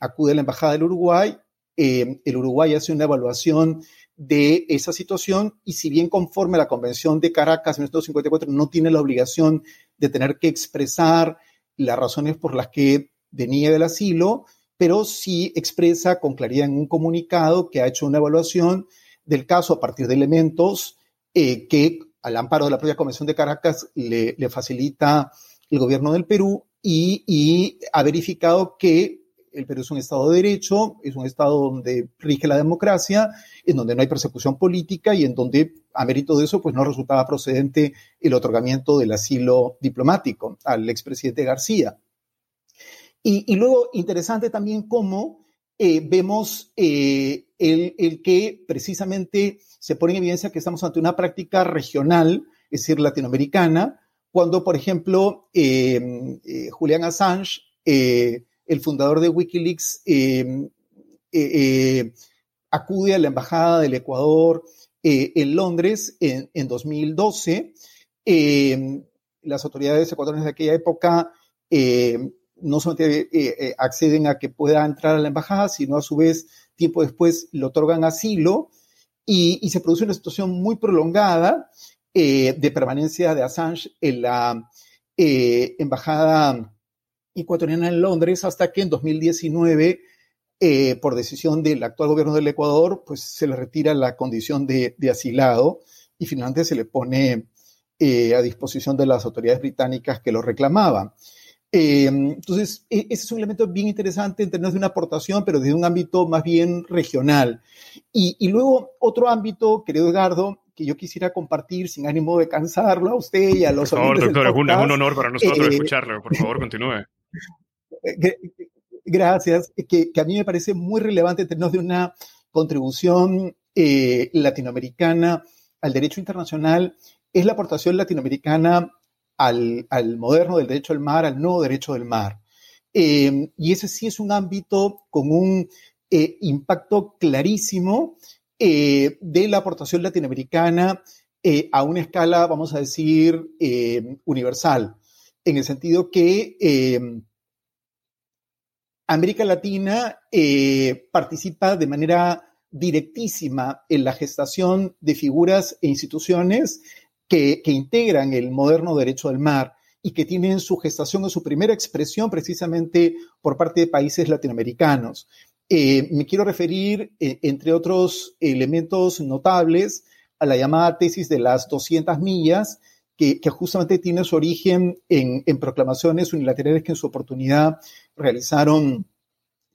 acude a la Embajada del Uruguay eh, el Uruguay hace una evaluación de esa situación y si bien conforme a la Convención de Caracas en 1954 no tiene la obligación de tener que expresar las razones por las que deniega el asilo, pero sí expresa con claridad en un comunicado que ha hecho una evaluación del caso a partir de elementos eh, que al amparo de la propia Convención de Caracas le, facilita el gobierno del Perú y, y ha verificado que el Perú es un Estado de Derecho, es un Estado donde rige la democracia, en donde no hay persecución política y en donde, a mérito de eso, pues no resultaba procedente el otorgamiento del asilo diplomático al expresidente García. Y, luego, interesante también cómo eh, vemos eh, el, que precisamente se pone en evidencia que estamos ante una práctica regional, es decir, latinoamericana, cuando, por ejemplo, eh, Julián Assange el fundador de Wikileaks eh, eh, eh, acude a la Embajada del Ecuador en Londres en, 2012. las autoridades ecuatorianas de aquella época no solamente acceden a que pueda entrar a la embajada, sino a su vez, tiempo después, le otorgan asilo y, se produce una situación muy prolongada de permanencia de Assange en la embajada ecuatoriana en Londres hasta que en 2019, eh, por decisión del actual gobierno del Ecuador, pues se le retira la condición de, asilado y finalmente se le pone eh, a disposición de las autoridades británicas que lo reclamaban. Eh, entonces, e, ese es un elemento bien interesante en términos de una aportación, pero desde un ámbito más bien regional. Y, luego, otro ámbito, querido Edgardo, que yo quisiera compartir sin ánimo de cansarlo a usted y a los Por favor, doctor, es un, honor para nosotros escucharlo. Por favor, continúe. Gracias, que, a mí me parece muy relevante tener de una contribución eh, latinoamericana al derecho internacional, es la aportación latinoamericana al, moderno del derecho al mar, al nuevo derecho del mar. Eh, y ese sí es un ámbito con un eh, impacto clarísimo de la aportación latinoamericana a una escala, vamos a decir, universal en el sentido que em, América Latina eh, participa de manera directísima en la gestación de figuras e instituciones que, integran el moderno derecho del mar y que tienen su gestación o su primera expresión precisamente por parte de países latinoamericanos. Eh, me quiero referir, eh, entre otros elementos notables, a la llamada tesis de las 200 millas, que, justamente tiene su origen en, proclamaciones unilaterales que en su oportunidad realizaron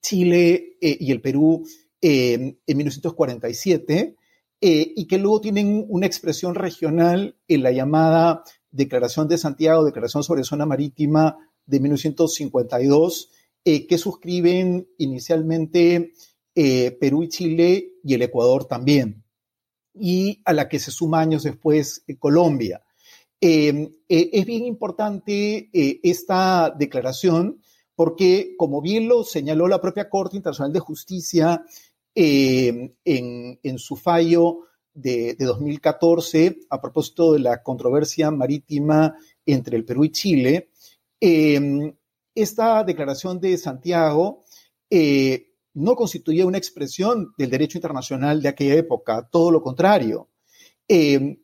Chile y el Perú en 1947 y que luego tienen una expresión regional en la llamada Declaración de Santiago, Declaración sobre Zona Marítima de 1952, eh, que suscriben inicialmente eh, Perú y Chile y el Ecuador también, y a la que se suma años después eh, Colombia. es bien importante esta declaración porque, como bien lo señaló la propia Corte Internacional de Justicia en, en su fallo de, 2014 a propósito de la controversia marítima entre el Perú y Chile. Em, esta declaración de Santiago eh, no constituía una expresión del derecho internacional de aquella época, todo lo contrario, em,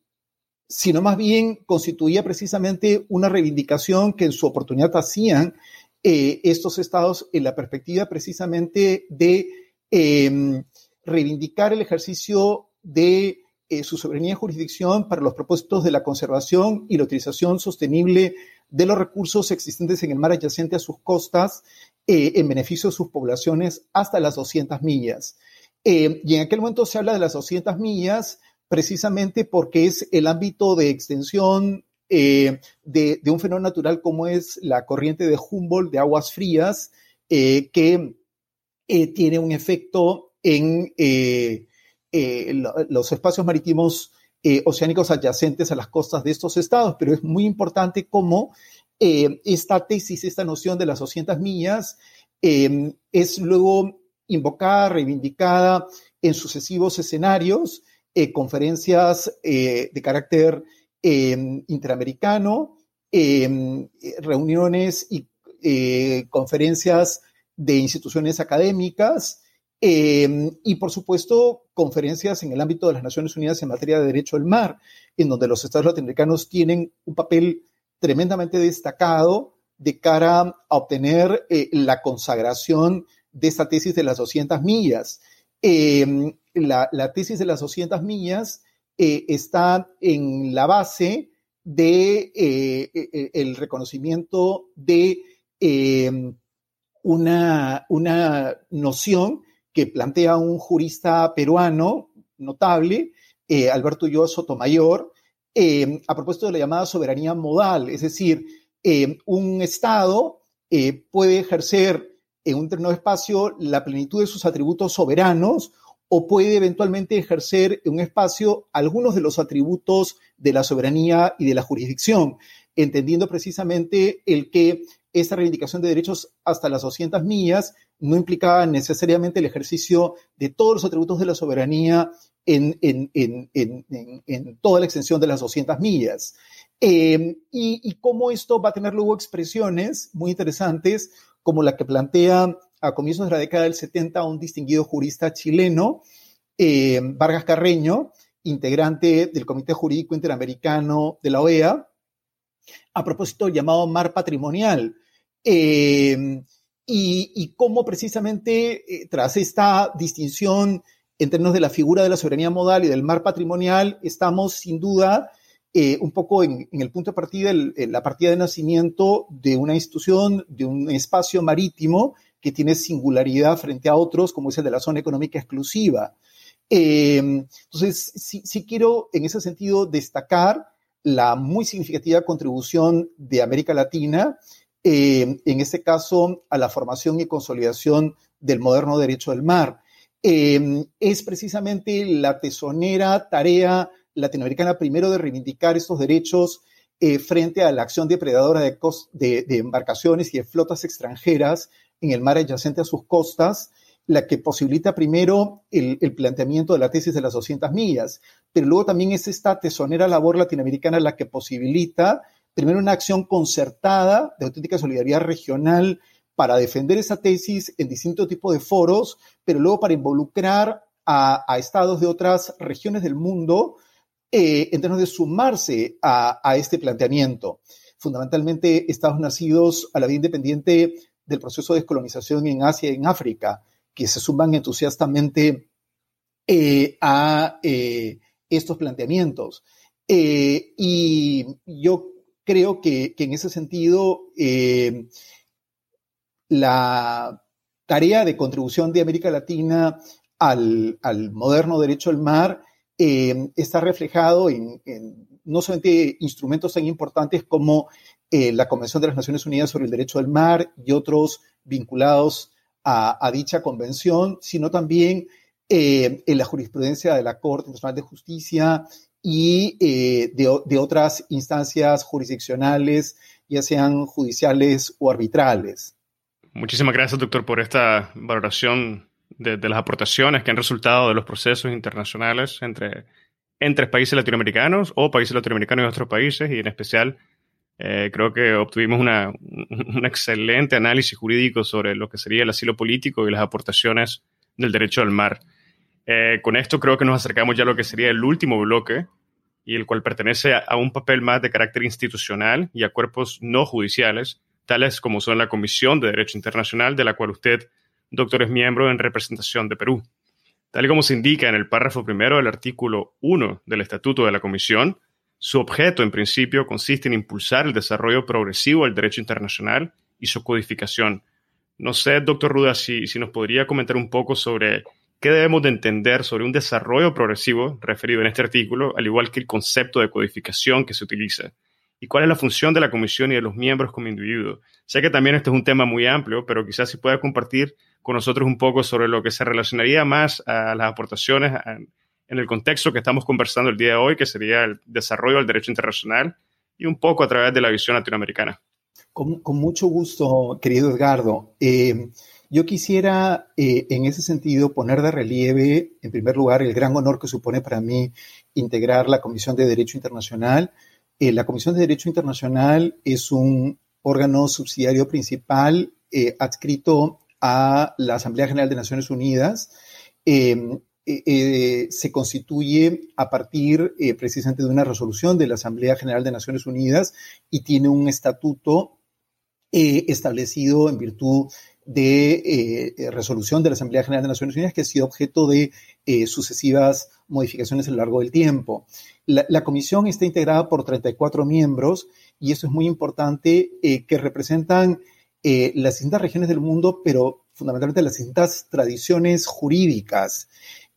sino más bien constituía precisamente una reivindicación que en su oportunidad hacían eh, estos estados en la perspectiva precisamente de em, reivindicar el ejercicio de eh, su soberanía y jurisdicción para los propósitos de la conservación y la utilización sostenible de los recursos existentes en el mar adyacente a sus costas eh, en beneficio de sus poblaciones hasta las 200 millas. Eh, y en aquel momento se habla de las 200 millas precisamente porque es el ámbito de extensión de, de, un fenómeno natural como es la corriente de Humboldt de aguas frías, que tiene un efecto en eh, los espacios marítimos eh, oceánicos adyacentes a las costas de estos estados, pero es muy importante cómo eh, esta tesis, esta noción de las 200 millas, es luego invocada, reivindicada en sucesivos escenarios, conferencias de carácter interamericano, reuniones y conferencias de instituciones académicas, Em, y por supuesto, conferencias en el ámbito de las Naciones Unidas en materia de derecho del mar, en donde los estados latinoamericanos tienen un papel tremendamente destacado de cara a obtener eh, la consagración de esta tesis de las 200 millas. Em, la, tesis de las 200 millas eh, está en la base de eh, el reconocimiento de em, una, una noción que plantea un jurista peruano notable, eh, Alberto Ulloa Sotomayor, eh, a propósito de la llamada soberanía modal, es decir, eh, un Estado puede ejercer en un determinado espacio la plenitud de sus atributos soberanos o puede eventualmente ejercer en un espacio algunos de los atributos de la soberanía y de la jurisdicción, entendiendo precisamente el que esta reivindicación de derechos hasta las 200 millas no implicaba necesariamente el ejercicio de todos los atributos de la soberanía en, toda la extensión de las 200 millas. Eh, y, cómo esto va a tener luego expresiones muy interesantes, como la que plantea a comienzos de la década del 70 un distinguido jurista chileno, eh, Vargas Carreño, integrante del Comité Jurídico Interamericano de la OEA, a propósito llamado mar patrimonial. Eh, y, cómo precisamente eh, tras esta distinción en términos de la figura de la soberanía modal y del mar patrimonial, estamos sin duda eh, un poco en, el punto de partida, en la partida de nacimiento de una institución, de un espacio marítimo que tiene singularidad frente a otros, como es el de la zona económica exclusiva. Eh, entonces, sí quiero en ese sentido destacar la muy significativa contribución de América Latina eh, en este caso a la formación y consolidación del moderno derecho del mar. Eh, es precisamente la tesonera tarea latinoamericana primero de reivindicar estos derechos eh, frente a la acción depredadora de, embarcaciones y de flotas extranjeras en el mar adyacente a sus costas, la que posibilita primero el, planteamiento de la tesis de las 200 millas, pero luego también es esta tesonera labor latinoamericana la que posibilita primero una acción concertada de auténtica solidaridad regional para defender esa tesis en distintos tipos de foros, pero luego para involucrar a, estados de otras regiones del mundo eh, en términos de sumarse a, este planteamiento. Fundamentalmente, estados nacidos a la vida independiente del proceso de descolonización en Asia y en África, que se suman entusiastamente a estos planteamientos. y yo creo que, en ese sentido la tarea de contribución de América Latina al, moderno derecho al mar está reflejado en, no solamente instrumentos tan importantes como eh, la Convención de las Naciones Unidas sobre el Derecho del Mar y otros vinculados a, dicha convención, sino también eh, en la jurisprudencia de la Corte Internacional de Justicia y eh, de, otras instancias jurisdiccionales, ya sean judiciales o arbitrales. Muchísimas gracias, doctor, por esta valoración de, de las aportaciones que han resultado de los procesos internacionales entre entre países latinoamericanos o países latinoamericanos y otros países, y en especial eh, creo que obtuvimos una, un excelente análisis jurídico sobre lo que sería el asilo político y las aportaciones del derecho al mar. Eh, con esto creo que nos acercamos ya a lo que sería el último bloque, y el cual pertenece a, un papel más de carácter institucional y a cuerpos no judiciales, tales como son la Comisión de Derecho Internacional, de la cual usted, doctor, es miembro en representación de Perú. Tal y como se indica en el párrafo primero del artículo 1 del Estatuto de la Comisión, su objeto, en principio, consiste en impulsar el desarrollo progresivo del derecho internacional y su codificación. No sé, doctor Ruda, si, si nos podría comentar un poco sobre qué debemos de entender sobre un desarrollo progresivo referido en este artículo, al igual que el concepto de codificación que se utiliza. ¿Y cuál es la función de la comisión y de los miembros como individuos? Sé que también este es un tema muy amplio, pero quizás si pueda compartir con nosotros un poco sobre lo que se relacionaría más a las aportaciones en el contexto que estamos conversando el día de hoy, que sería el desarrollo del derecho internacional y un poco a través de la visión latinoamericana. Con, mucho gusto, querido Edgardo. Eh, yo quisiera, eh, en ese sentido, poner de relieve, en primer lugar, el gran honor que supone para mí integrar la Comisión de Derecho Internacional. Eh, la Comisión de Derecho Internacional es un órgano subsidiario principal adscrito a la Asamblea General de Naciones Unidas. Em, eh, eh, se constituye a partir eh, precisamente de una resolución de la Asamblea General de Naciones Unidas y tiene un estatuto establecido en virtud de resolución de la Asamblea General de Naciones Unidas que ha sido objeto de sucesivas modificaciones a lo largo del tiempo. La, la, comisión está integrada por 34 miembros y eso es muy importante, que representan las distintas regiones del mundo, pero fundamentalmente las distintas tradiciones jurídicas.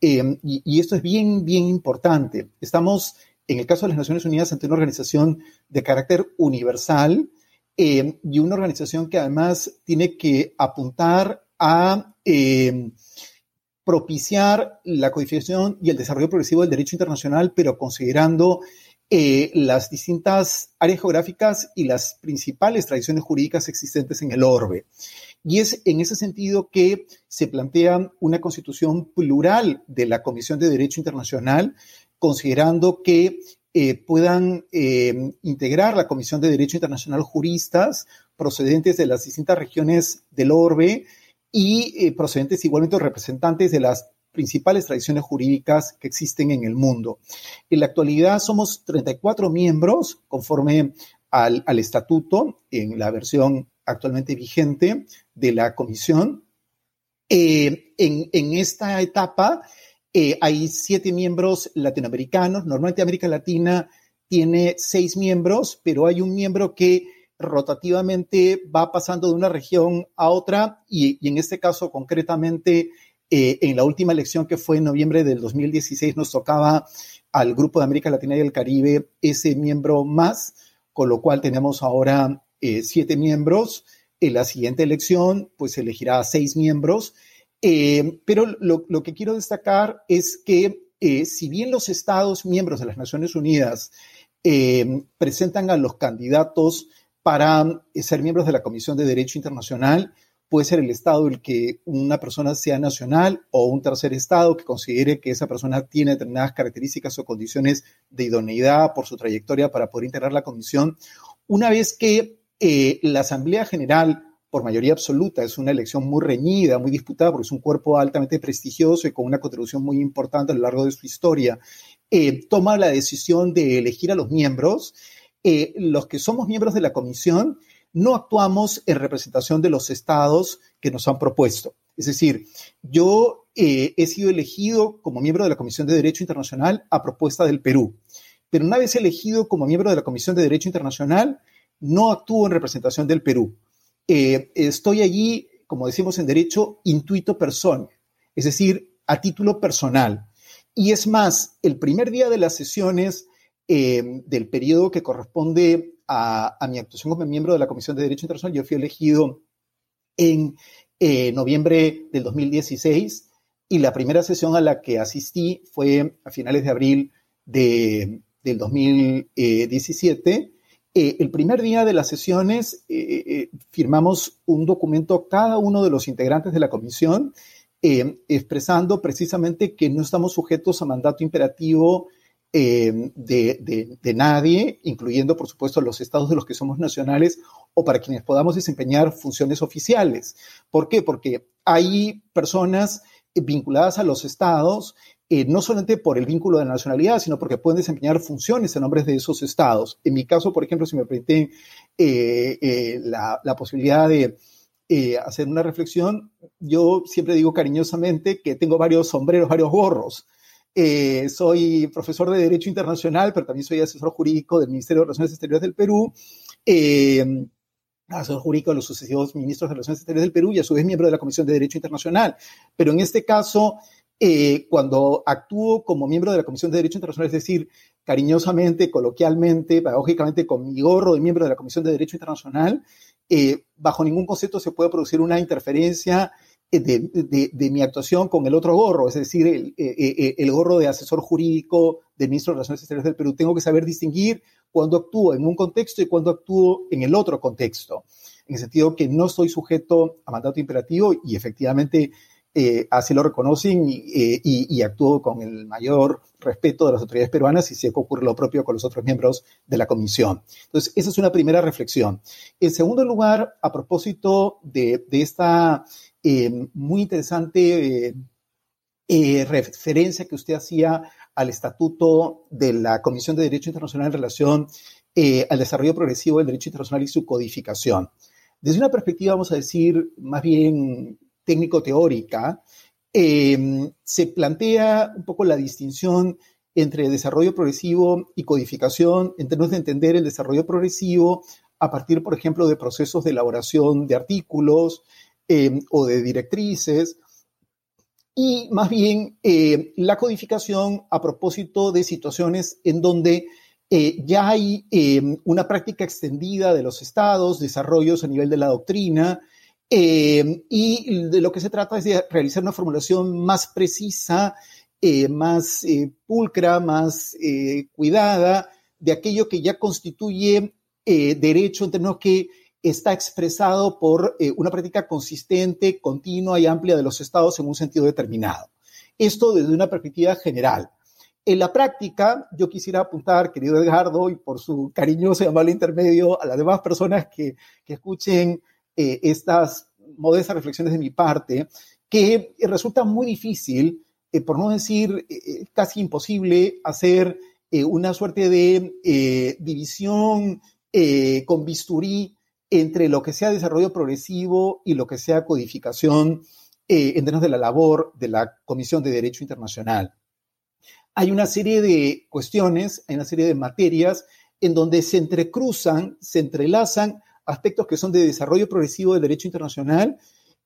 Eh, y, esto es bien, bien importante. Estamos, en el caso de las Naciones Unidas, ante una organización de carácter universal eh, y una organización que además tiene que apuntar a propiciar la codificación y el desarrollo progresivo del derecho internacional, pero considerando eh, las distintas áreas geográficas y las principales tradiciones jurídicas existentes en el orbe. Y es en ese sentido que se plantea una constitución plural de la Comisión de Derecho Internacional, considerando que eh, puedan eh, integrar la Comisión de Derecho Internacional juristas procedentes de las distintas regiones del orbe y procedentes igualmente representantes de las principales tradiciones jurídicas que existen en el mundo. En la actualidad somos 34 miembros conforme al, estatuto en la versión actualmente vigente de la comisión. Eh, en, esta etapa eh, hay siete miembros latinoamericanos. Normalmente América Latina tiene seis miembros, pero hay un miembro que rotativamente va pasando de una región a otra y, y en este caso concretamente eh, en la última elección que fue en noviembre del 2016 nos tocaba al Grupo de América Latina y el Caribe ese miembro más, con lo cual tenemos ahora eh, siete miembros. En la siguiente elección, pues elegirá seis miembros. Eh, pero lo, lo, que quiero destacar es que si bien los estados miembros de las Naciones Unidas presentan a los candidatos para ser miembros de la Comisión de Derecho Internacional, puede ser el Estado el que una persona sea nacional o un tercer Estado que considere que esa persona tiene determinadas características o condiciones de idoneidad por su trayectoria para poder integrar la comisión. Una vez que eh, la Asamblea General, por mayoría absoluta, es una elección muy reñida, muy disputada, porque es un cuerpo altamente prestigioso y con una contribución muy importante a lo largo de su historia, eh, toma la decisión de elegir a los miembros. Eh, los que somos miembros de la comisión no actuamos en representación de los estados que nos han propuesto. Es decir, yo eh, he sido elegido como miembro de la Comisión de Derecho Internacional a propuesta del Perú. Pero una vez elegido como miembro de la Comisión de Derecho Internacional, no actúo en representación del Perú. Eh, estoy allí, como decimos en derecho, intuito persona, es decir, a título personal. Y es más, el primer día de las sesiones eh, del periodo que corresponde a, mi actuación como miembro de la Comisión de Derecho Internacional, yo fui elegido en eh, noviembre del 2016 y la primera sesión a la que asistí fue a finales de abril de, del 2017. Eh, el primer día de las sesiones firmamos un documento cada uno de los integrantes de la comisión expresando precisamente que no estamos sujetos a mandato imperativo eh, de, nadie, incluyendo, por supuesto, los estados de los que somos nacionales o para quienes podamos desempeñar funciones oficiales. ¿Por qué? Porque hay personas vinculadas a los estados, eh, no solamente por el vínculo de nacionalidad, sino porque pueden desempeñar funciones en nombre de esos estados. En mi caso, por ejemplo, si me permiten eh, la, la, posibilidad de hacer una reflexión, yo siempre digo cariñosamente que tengo varios sombreros, varios gorros. Eh, soy profesor de Derecho Internacional, pero también soy asesor jurídico del Ministerio de Relaciones Exteriores del Perú, eh, asesor jurídico de los sucesivos ministros de Relaciones Exteriores del Perú y a su vez miembro de la Comisión de Derecho Internacional. Pero en este caso, eh, cuando actúo como miembro de la Comisión de Derecho Internacional, es decir, cariñosamente, coloquialmente, pedagógicamente, con mi gorro de miembro de la Comisión de Derecho Internacional, bajo ningún concepto se puede producir una interferencia de, mi actuación con el otro gorro, es decir, el, eh, eh, el, gorro de asesor jurídico del ministro de Relaciones Exteriores del Perú. Tengo que saber distinguir cuando actúo en un contexto y cuando actúo en el otro contexto, en el sentido que no estoy sujeto a mandato imperativo y efectivamente eh, así lo reconocen y, actúo con el mayor respeto de las autoridades peruanas y si ocurre lo propio con los otros miembros de la comisión. Entonces, esa es una primera reflexión. En segundo lugar, a propósito de, de esta eh, muy interesante eh, eh, referencia que usted hacía al estatuto de la Comisión de Derecho Internacional en relación al desarrollo progresivo del derecho internacional y su codificación. Desde una perspectiva, vamos a decir, más bien técnico-teórica, se plantea un poco la distinción entre desarrollo progresivo y codificación en términos de entender el desarrollo progresivo a partir, por ejemplo, de procesos de elaboración de artículos, eh, o de directrices, y más bien eh, la codificación a propósito de situaciones en donde eh, ya hay una práctica extendida de los estados, desarrollos a nivel de la doctrina, y de lo que se trata es de realizar una formulación más precisa, más pulcra, más cuidada de aquello que ya constituye derecho en términos que está expresado por eh, una práctica consistente, continua y amplia de los estados en un sentido determinado. Esto desde una perspectiva general. En la práctica, yo quisiera apuntar, querido Edgardo, y por su cariñoso y amable intermedio, a las demás personas que, escuchen eh, estas modestas reflexiones de mi parte, que resulta muy difícil, eh, por no decir casi imposible, hacer una suerte de división con bisturí entre lo que sea desarrollo progresivo y lo que sea codificación eh, en términos de la labor de la Comisión de Derecho Internacional. Hay una serie de cuestiones, hay una serie de materias en donde se entrecruzan, se entrelazan aspectos que son de desarrollo progresivo del derecho internacional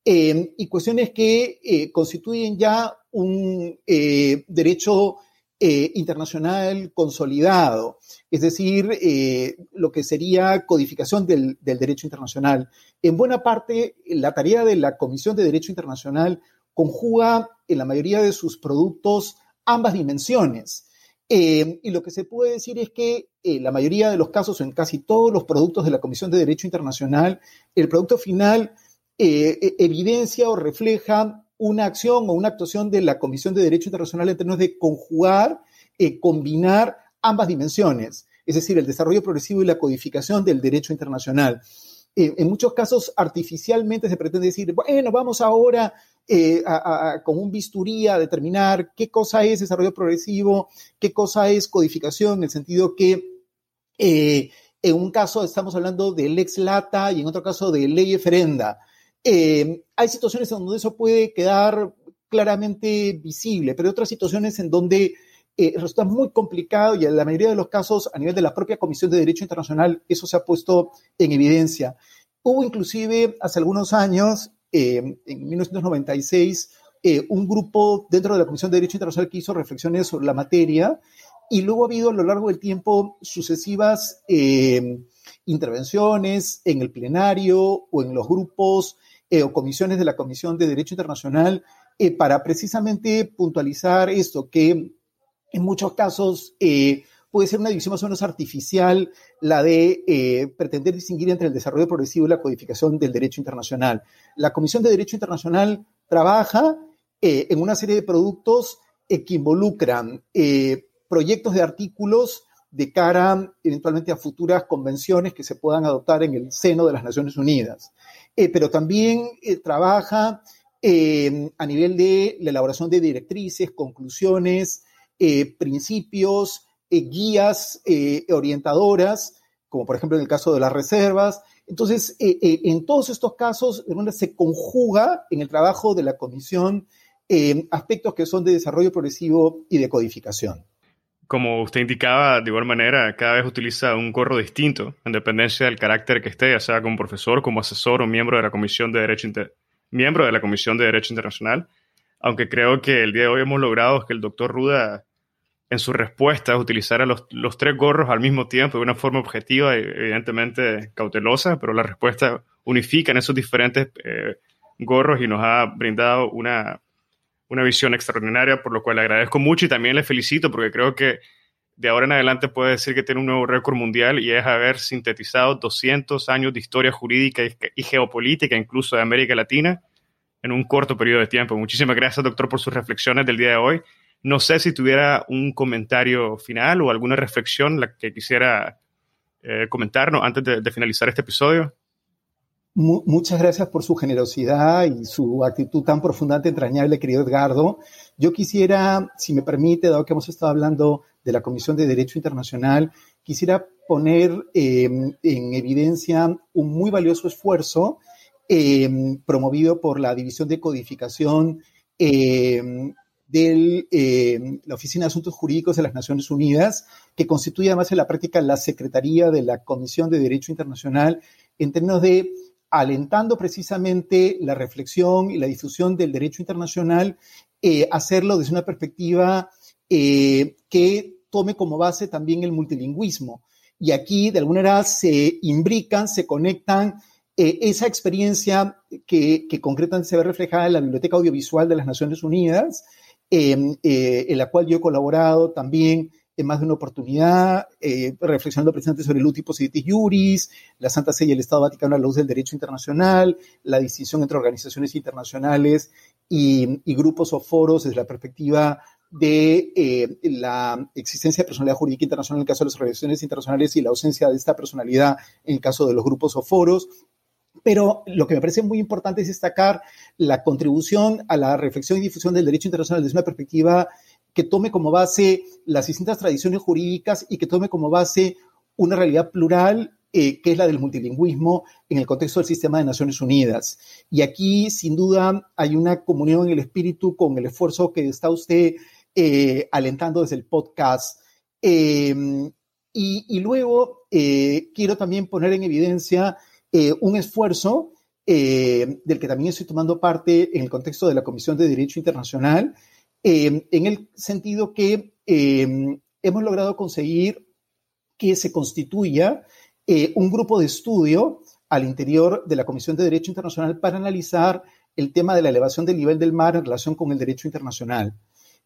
eh, y cuestiones que eh, constituyen ya un derecho eh, internacional consolidado, es decir, eh, lo que sería codificación del, derecho internacional. En buena parte, la tarea de la Comisión de Derecho Internacional conjuga en la mayoría de sus productos ambas dimensiones. Eh, y lo que se puede decir es que en la mayoría de los casos, en casi todos los productos de la Comisión de Derecho Internacional, el producto final e-, evidencia o refleja una acción o una actuación de la Comisión de Derecho Internacional en términos de conjugar, eh, combinar ambas dimensiones, es decir, el desarrollo progresivo y la codificación del derecho internacional. Eh, en muchos casos, artificialmente se pretende decir, bueno, vamos ahora eh, con un bisturí a determinar qué cosa es desarrollo progresivo, qué cosa es codificación, en el sentido que en un caso estamos hablando de lex lata y en otro caso de ley eferenda. hay situaciones en donde eso puede quedar claramente visible, pero hay otras situaciones en donde eh, resulta muy complicado y en la mayoría de los casos a nivel de la propia Comisión de Derecho Internacional eso se ha puesto en evidencia. Hubo inclusive hace algunos años, eh, en 1996, eh, un grupo dentro de la Comisión de Derecho Internacional que hizo reflexiones sobre la materia y luego ha habido a lo largo del tiempo sucesivas intervenciones en el plenario o en los grupos o comisiones de la Comisión de Derecho Internacional eh, para precisamente puntualizar esto, que en muchos casos eh, puede ser una división más o menos artificial la de eh, pretender distinguir entre el desarrollo progresivo y la codificación del derecho internacional. La Comisión de Derecho Internacional trabaja en una serie de productos que involucran proyectos de artículos de cara eventualmente a futuras convenciones que se puedan adoptar en el seno de las Naciones Unidas. pero también trabaja eh, a nivel de la elaboración de directrices, conclusiones, eh, principios, eh, guías orientadoras, como por ejemplo en el caso de las reservas. Entonces, en todos estos casos, se conjuga en el trabajo de la comisión aspectos que son de desarrollo progresivo y de codificación. Como usted indicaba, de igual manera, cada vez utiliza un gorro distinto, en dependencia del carácter que esté, ya sea como profesor, como asesor o miembro de la Comisión de Derecho Inter miembro de la Comisión de Derecho Internacional, aunque creo que el día de hoy hemos logrado que el doctor Ruda en su respuesta utilizara los, los, tres gorros al mismo tiempo de una forma objetiva y evidentemente cautelosa, pero la respuesta unifica en esos diferentes eh, gorros y nos ha brindado una, una visión extraordinaria, por lo cual le agradezco mucho y también le felicito porque creo que de ahora en adelante puede decir que tiene un nuevo récord mundial y es haber sintetizado 200 años de historia jurídica y, geopolítica, incluso de América Latina, en un corto periodo de tiempo. Muchísimas gracias, doctor, por sus reflexiones del día de hoy. No sé si tuviera un comentario final o alguna reflexión la que quisiera eh, comentarnos antes de, finalizar este episodio. Muchas gracias por su generosidad y su actitud tan profundamente entrañable, querido Edgardo. Yo quisiera, si me permite, dado que hemos estado hablando de la Comisión de Derecho Internacional, quisiera poner em, en evidencia un muy valioso esfuerzo em, promovido por la División de Codificación em, de la Oficina de Asuntos Jurídicos de las Naciones Unidas, que constituye además en la práctica la Secretaría de la Comisión de Derecho Internacional en términos de alentando precisamente la reflexión y la difusión del derecho internacional, eh, hacerlo desde una perspectiva eh, que tome como base también el multilingüismo. Y aquí, de alguna manera, se imbrican, se conectan eh, esa experiencia que, que, concretamente se ve reflejada en la Biblioteca Audiovisual de las Naciones Unidas, en la cual yo he colaborado también en más de una oportunidad, eh, reflexionando precisamente sobre el uti possidetis juris, la Santa Sede y el Estado Vaticano a la luz del derecho internacional, la distinción entre organizaciones internacionales y, y grupos o foros desde la perspectiva de eh, la existencia de personalidad jurídica internacional en el caso de las organizaciones internacionales y la ausencia de esta personalidad en el caso de los grupos o foros. Pero lo que me parece muy importante es destacar la contribución a la reflexión y difusión del derecho internacional desde una perspectiva que tome como base las distintas tradiciones jurídicas y que tome como base una realidad plural eh, que es la del multilingüismo en el contexto del sistema de Naciones Unidas. Y aquí, sin duda, hay una comunión en el espíritu con el esfuerzo que está usted eh, alentando desde el podcast. Em, y, luego eh, quiero también poner en evidencia un esfuerzo del que también estoy tomando parte en el contexto de la Comisión de Derecho Internacional, em, en el sentido que em, hemos logrado conseguir que se constituya un grupo de estudio al interior de la Comisión de Derecho Internacional para analizar el tema de la elevación del nivel del mar en relación con el derecho internacional.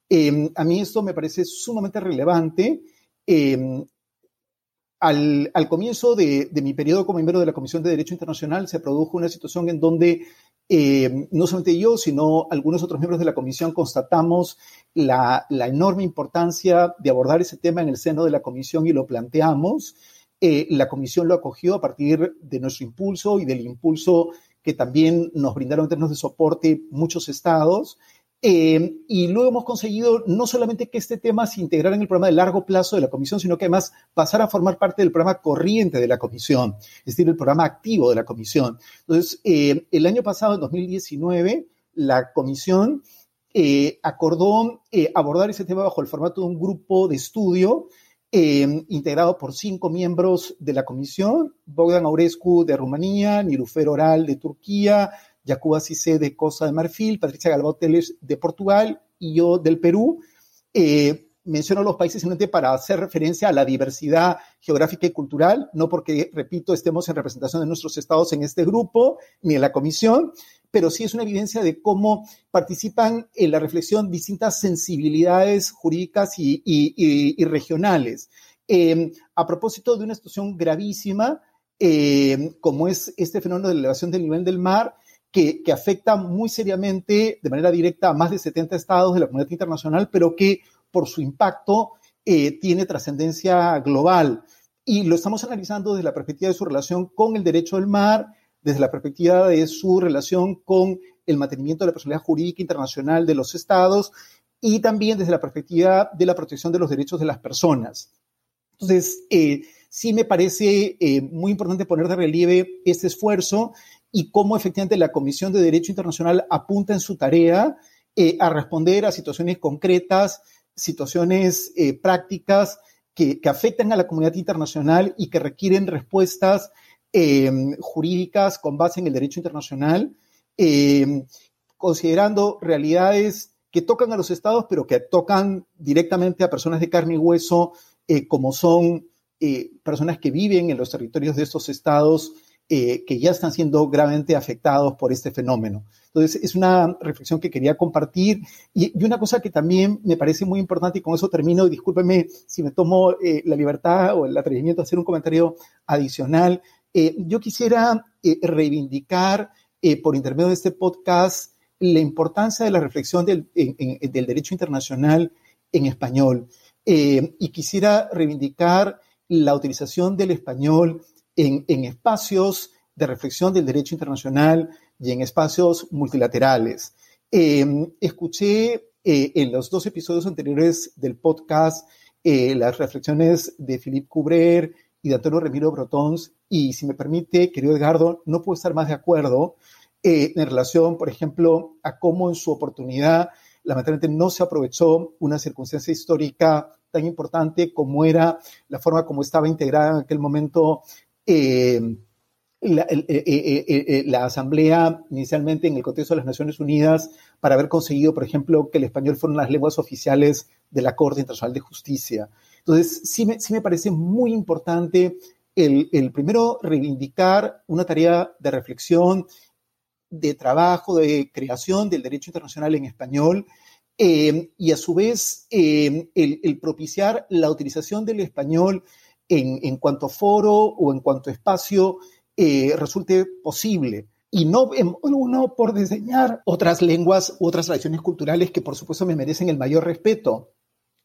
Em, a mí esto me parece sumamente relevante. Em, al, comienzo de, mi periodo como miembro de la Comisión de Derecho Internacional se produjo una situación en donde em, no solamente yo, sino algunos otros miembros de la Comisión constatamos la, enorme importancia de abordar ese tema en el seno de la Comisión y lo planteamos. Eh, la Comisión lo acogió a partir de nuestro impulso y del impulso que también nos brindaron en términos de soporte muchos estados Eh, y luego hemos conseguido no solamente que este tema se integrara en el programa de largo plazo de la comisión, sino que además pasara a formar parte del programa corriente de la comisión, es decir, el programa activo de la comisión. Entonces, eh, el año pasado, en 2019, la comisión eh, acordó abordar ese tema bajo el formato de un grupo de estudio integrado por cinco miembros de la comisión, Bogdan Aurescu de Rumanía, Nilufer Oral de Turquía, Yacuba Cissé de Costa de Marfil, Patricia Galbao Teles de Portugal y yo del Perú. Eh, menciono los países simplemente para hacer referencia a la diversidad geográfica y cultural, no porque, repito, estemos en representación de nuestros estados en este grupo ni en la comisión, pero sí es una evidencia de cómo participan en la reflexión distintas sensibilidades jurídicas y, regionales. Eh, a propósito de una situación gravísima, eh, como es este fenómeno de elevación del nivel del mar, que, afecta muy seriamente, de manera directa, a más de 70 estados de la comunidad internacional, pero que por su impacto eh, tiene trascendencia global. Y lo estamos analizando desde la perspectiva de su relación con el derecho del mar, desde la perspectiva de su relación con el mantenimiento de la personalidad jurídica internacional de los estados y también desde la perspectiva de la protección de los derechos de las personas. Entonces, eh, sí me parece eh, muy importante poner de relieve este esfuerzo y cómo efectivamente la Comisión de Derecho Internacional apunta en su tarea eh, a responder a situaciones concretas, situaciones eh, prácticas que, afectan a la comunidad internacional y que requieren respuestas em, jurídicas con base en el derecho internacional, em, considerando realidades que tocan a los estados, pero que tocan directamente a personas de carne y hueso, eh, como son personas que viven en los territorios de estos estados eh, que ya están siendo gravemente afectados por este fenómeno. Entonces, es una reflexión que quería compartir y, una cosa que también me parece muy importante, y con eso termino, discúlpeme si me tomo eh, la libertad o el atrevimiento de hacer un comentario adicional. Eh, yo quisiera reivindicar por intermedio de este podcast la importancia de la reflexión del derecho internacional en español. y quisiera reivindicar la utilización del español en, espacios de reflexión del derecho internacional y en espacios multilaterales. Em, escuché eh, en los dos episodios anteriores del podcast eh, las reflexiones de Philippe Cubrer y de Antonio Remiro Brotons, y si me permite, querido Edgardo, no puedo estar más de acuerdo eh, en relación, por ejemplo, a cómo en su oportunidad lamentablemente no se aprovechó una circunstancia histórica tan importante como era la forma como estaba integrada en aquel momento eh, la, eh, eh, la, Asamblea inicialmente en el contexto de las Naciones Unidas para haber conseguido, por ejemplo, que el español fueran las lenguas oficiales de la Corte Internacional de Justicia. Entonces, sí me, sí me parece muy importante el, primero reivindicar una tarea de reflexión, de trabajo, de creación del derecho internacional en español y a su vez el propiciar la utilización del español en, cuanto foro o en cuanto espacio eh, resulte posible. Y no uno por diseñar otras lenguas u otras tradiciones culturales que por supuesto me merecen el mayor respeto,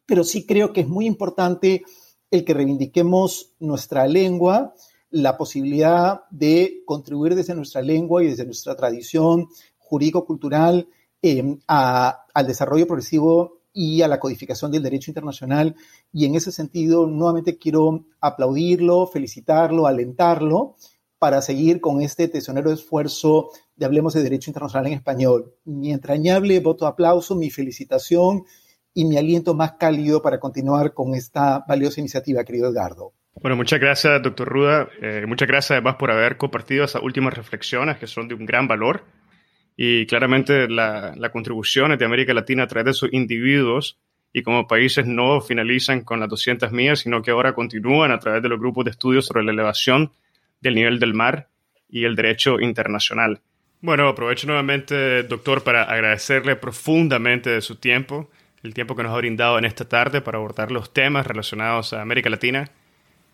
pero sí creo que es muy importante el que reivindiquemos nuestra lengua, la posibilidad de contribuir desde nuestra lengua y desde nuestra tradición jurídico-cultural eh, al desarrollo progresivo y a la codificación del derecho internacional. Y en ese sentido, nuevamente quiero aplaudirlo, felicitarlo, alentarlo para seguir con este tesonero esfuerzo de Hablemos de Derecho Internacional en Español. Mi entrañable voto de aplauso, mi felicitación y mi aliento más cálido para continuar con esta valiosa iniciativa, querido Edgardo. Bueno, muchas gracias, doctor Ruda. Eh, muchas gracias además por haber compartido esas últimas reflexiones que son de un gran valor y claramente la, la contribución de América Latina a través de sus individuos y como países no finalizan con las 200 millas, sino que ahora continúan a través de los grupos de estudios sobre la elevación del nivel del mar y el derecho internacional. Bueno, aprovecho nuevamente, doctor, para agradecerle profundamente de su tiempo, el tiempo que nos ha brindado en esta tarde para abordar los temas relacionados a América Latina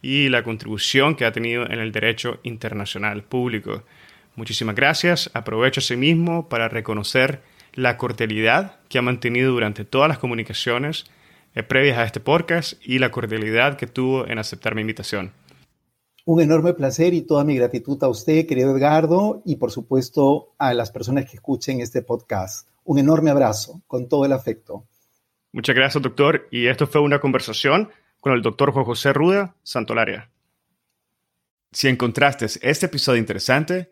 y la contribución que ha tenido en el derecho internacional público. Muchísimas gracias. Aprovecho mismo para reconocer la cordialidad que ha mantenido durante todas las comunicaciones eh, previas a este podcast y la cordialidad que tuvo en aceptar mi invitación. Un enorme placer y toda mi gratitud a usted, querido Edgardo, y por supuesto a las personas que escuchen este podcast. Un enorme abrazo, con todo el afecto. Muchas gracias, doctor. Y esto fue una conversación con el doctor Juan José Ruda Santolaria. Si encontraste este episodio interesante,